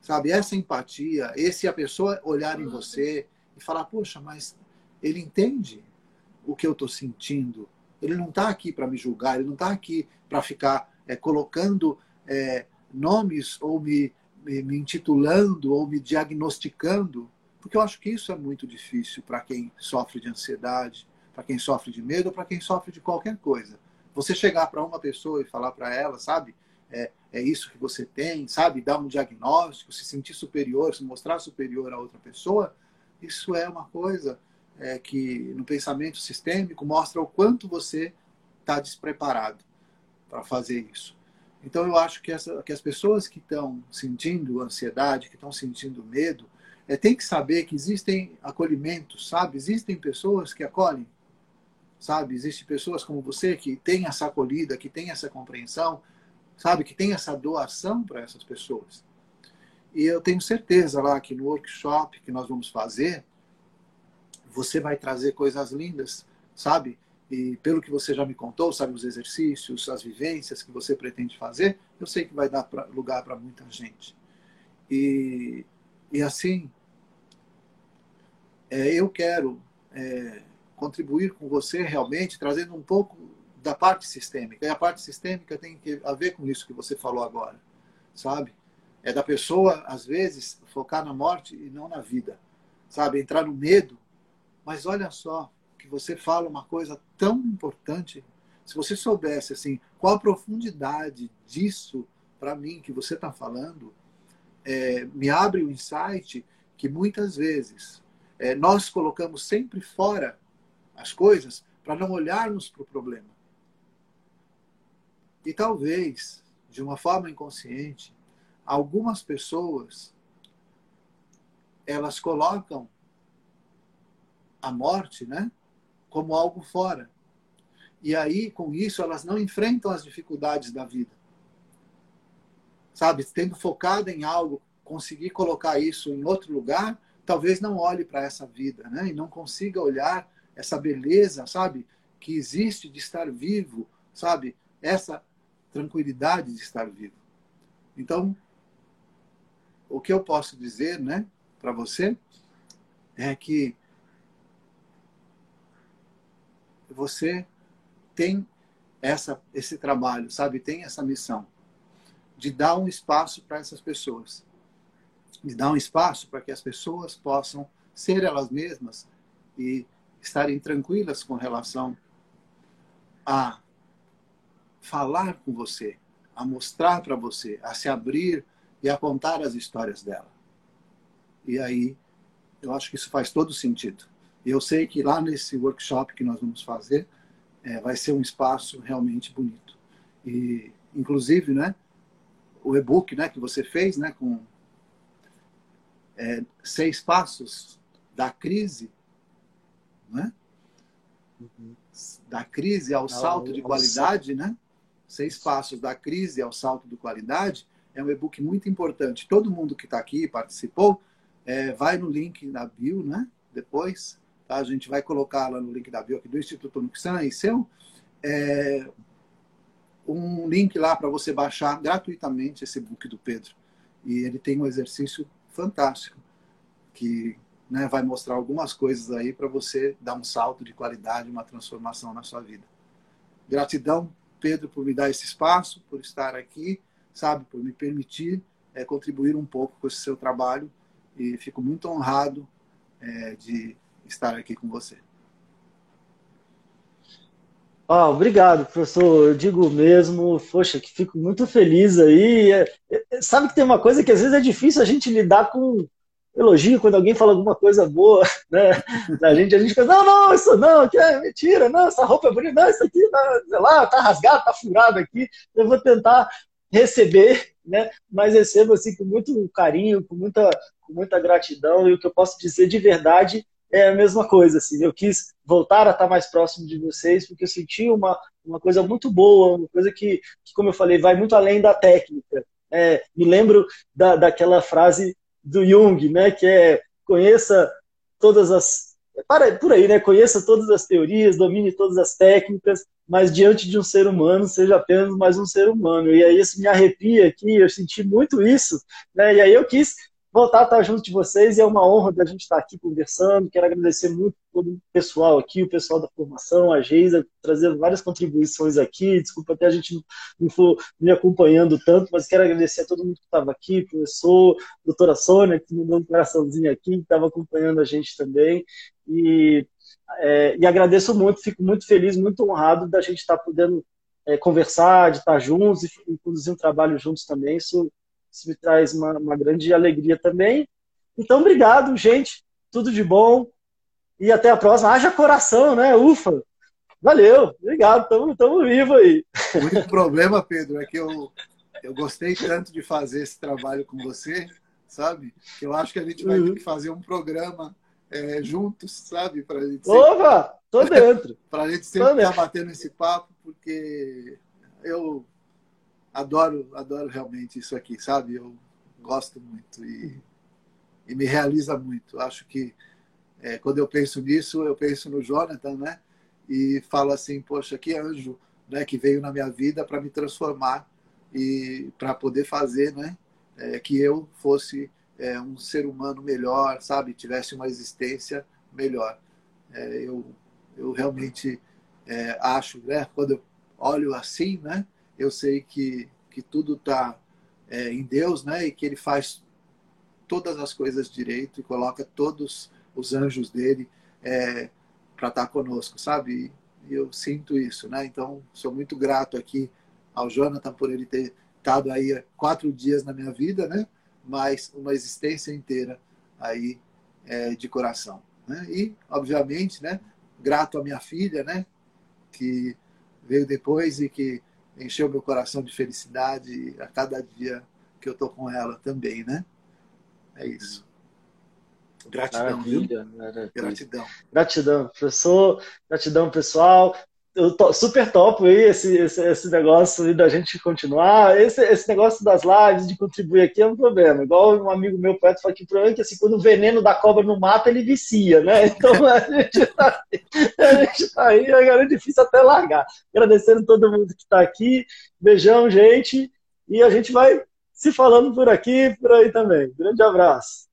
Sabe, essa empatia, esse a pessoa olhar em você e falar, poxa, mas ele entende o que eu estou sentindo. Ele não está aqui para me julgar, ele não está aqui para ficar é, colocando é, nomes ou me, me, me intitulando ou me diagnosticando, porque eu acho que isso é muito difícil para quem sofre de ansiedade, para quem sofre de medo, para quem sofre de qualquer coisa. Você chegar para uma pessoa e falar para ela, sabe? É, é isso que você tem, sabe? Dar um diagnóstico, se sentir superior, se mostrar superior a outra pessoa, isso é uma coisa é, que no pensamento sistêmico mostra o quanto você está despreparado para fazer isso. Então eu acho que, essa, que as pessoas que estão sentindo ansiedade, que estão sentindo medo, é, tem que saber que existem acolhimentos, sabe? Existem pessoas que acolhem sabe? Existem pessoas como você que tem essa acolhida, que tem essa compreensão, sabe? Que tem essa doação para essas pessoas. E eu tenho certeza lá que no workshop que nós vamos fazer, você vai trazer coisas lindas, sabe? E pelo que você já me contou, sabe, os exercícios, as vivências que você pretende fazer, eu sei que vai dar pra, lugar para muita gente. E, e assim, é, eu quero é, contribuir com você realmente, trazendo um pouco da parte sistêmica. E a parte sistêmica tem a ver com isso que você falou agora, sabe? É da pessoa, às vezes, focar na morte e não na vida, sabe? Entrar no medo. Mas olha só, que você fala uma coisa tão importante. Se você soubesse, assim, qual a profundidade disso para mim que você está falando é, me abre o um insight que muitas vezes é, nós colocamos sempre fora as coisas para não olharmos para o problema. E talvez, de uma forma inconsciente, algumas pessoas elas colocam a morte, né, como algo fora. E aí, com isso, elas não enfrentam as dificuldades da vida. Sabe, tendo focado em algo, conseguir colocar isso em outro lugar, talvez não olhe para essa vida, né? E não consiga olhar essa beleza, sabe, que existe de estar vivo, sabe? Essa tranquilidade de estar vivo. Então, o que eu posso dizer, né, para você é que você tem essa esse trabalho, sabe, tem essa missão de dar um espaço para essas pessoas. De dar um espaço para que as pessoas possam ser elas mesmas e estarem tranquilas com relação a falar com você, a mostrar para você, a se abrir e a contar as histórias dela. E aí, eu acho que isso faz todo sentido. E eu sei que lá nesse workshop que nós vamos fazer, é, vai ser um espaço realmente bonito. E, inclusive, né, o e-book né, que você fez, né, com é, seis passos da crise, né? Uhum. da crise ao salto de qualidade, né? Seis passos da crise ao salto de qualidade é um e-book muito importante. Todo mundo que está aqui participou, é, vai no link na bio, né? Depois, tá? A gente vai colocar lá no link da bio aqui do Instituto Nuxan e seu. É, um link lá para você baixar gratuitamente esse book do Pedro. E ele tem um exercício fantástico que né, vai mostrar algumas coisas aí para você dar um salto de qualidade, uma transformação na sua vida. Gratidão, Pedro, por me dar esse espaço, por estar aqui, sabe, por me permitir é, contribuir um pouco com esse seu trabalho e fico muito honrado é, de estar aqui com você. Ah, obrigado, professor. Eu digo mesmo, poxa, que fico muito feliz aí. É, é, sabe que tem uma coisa que às vezes é difícil a gente lidar com elogio quando alguém fala alguma coisa boa, né? A gente, a gente fica, não, não, isso não, que é mentira, não, essa roupa é bonita, não, isso aqui, tá, sei lá, tá rasgado, tá furado aqui. Eu vou tentar receber, né? Mas recebo assim com muito carinho, com muita, com muita gratidão e o que eu posso dizer de verdade é a mesma coisa, assim. Eu quis voltar a estar mais próximo de vocês porque eu senti uma, uma coisa muito boa, uma coisa que, que como eu falei, vai muito além da técnica. É, me lembro da, daquela frase do Jung, né, que é conheça todas as para por aí, né, conheça todas as teorias, domine todas as técnicas, mas diante de um ser humano seja apenas mais um ser humano. E aí isso me arrepia aqui, eu senti muito isso, né? E aí eu quis voltar a estar junto de vocês e é uma honra da gente estar aqui conversando. Quero agradecer muito todo o pessoal aqui, o pessoal da formação, a Geisa, trazendo várias contribuições aqui. Desculpa até a gente não for me acompanhando tanto, mas quero agradecer a todo mundo que estava aqui, professor, doutora Sônia, que me deu um coraçãozinho aqui, que estava acompanhando a gente também. E, é, e agradeço muito, fico muito feliz, muito honrado da gente estar podendo é, conversar, de estar juntos e, e conduzir um trabalho juntos também. Isso isso me traz uma, uma grande alegria também. Então, obrigado, gente. Tudo de bom. E até a próxima. Haja coração, né? Ufa! Valeu, obrigado, estamos vivos aí. O único problema, Pedro, é que eu, eu gostei tanto de fazer esse trabalho com você, sabe? Que eu acho que a gente vai uhum. ter que fazer um programa é, juntos, sabe? Pra gente sempre... Opa, tô dentro. Para a gente sempre estar batendo esse papo, porque eu adoro, adoro realmente isso aqui, sabe? Eu gosto muito e, e me realiza muito. Acho que é, quando eu penso nisso, eu penso no Jonathan, né? E falo assim, poxa, que anjo, né? Que veio na minha vida para me transformar e para poder fazer, né? É, que eu fosse é, um ser humano melhor, sabe? Tivesse uma existência melhor. É, eu, eu realmente é, acho, né? Quando eu olho assim, né? Eu sei que, que tudo está é, em Deus, né? E que Ele faz todas as coisas direito e coloca todos os anjos dele é, para estar tá conosco, sabe? E eu sinto isso, né? Então, sou muito grato aqui ao Jonathan por ele ter estado aí quatro dias na minha vida, né? Mas uma existência inteira aí é, de coração. Né? E, obviamente, né? Grato à minha filha, né? Que veio depois e que encheu meu coração de felicidade a cada dia que eu tô com ela também, né? É isso. Gratidão, maravilha, maravilha. Gratidão. Gratidão, professor. Gratidão, pessoal eu to, super topo aí esse, esse, esse negócio da gente continuar. Esse, esse negócio das lives, de contribuir aqui, é um problema. Igual um amigo meu poeta falou que o problema é que assim, quando o veneno da cobra não mata, ele vicia, né? Então a gente tá, tá aí, agora é difícil até largar. Agradecendo todo mundo que está aqui. Beijão, gente. E a gente vai se falando por aqui por aí também. Grande abraço.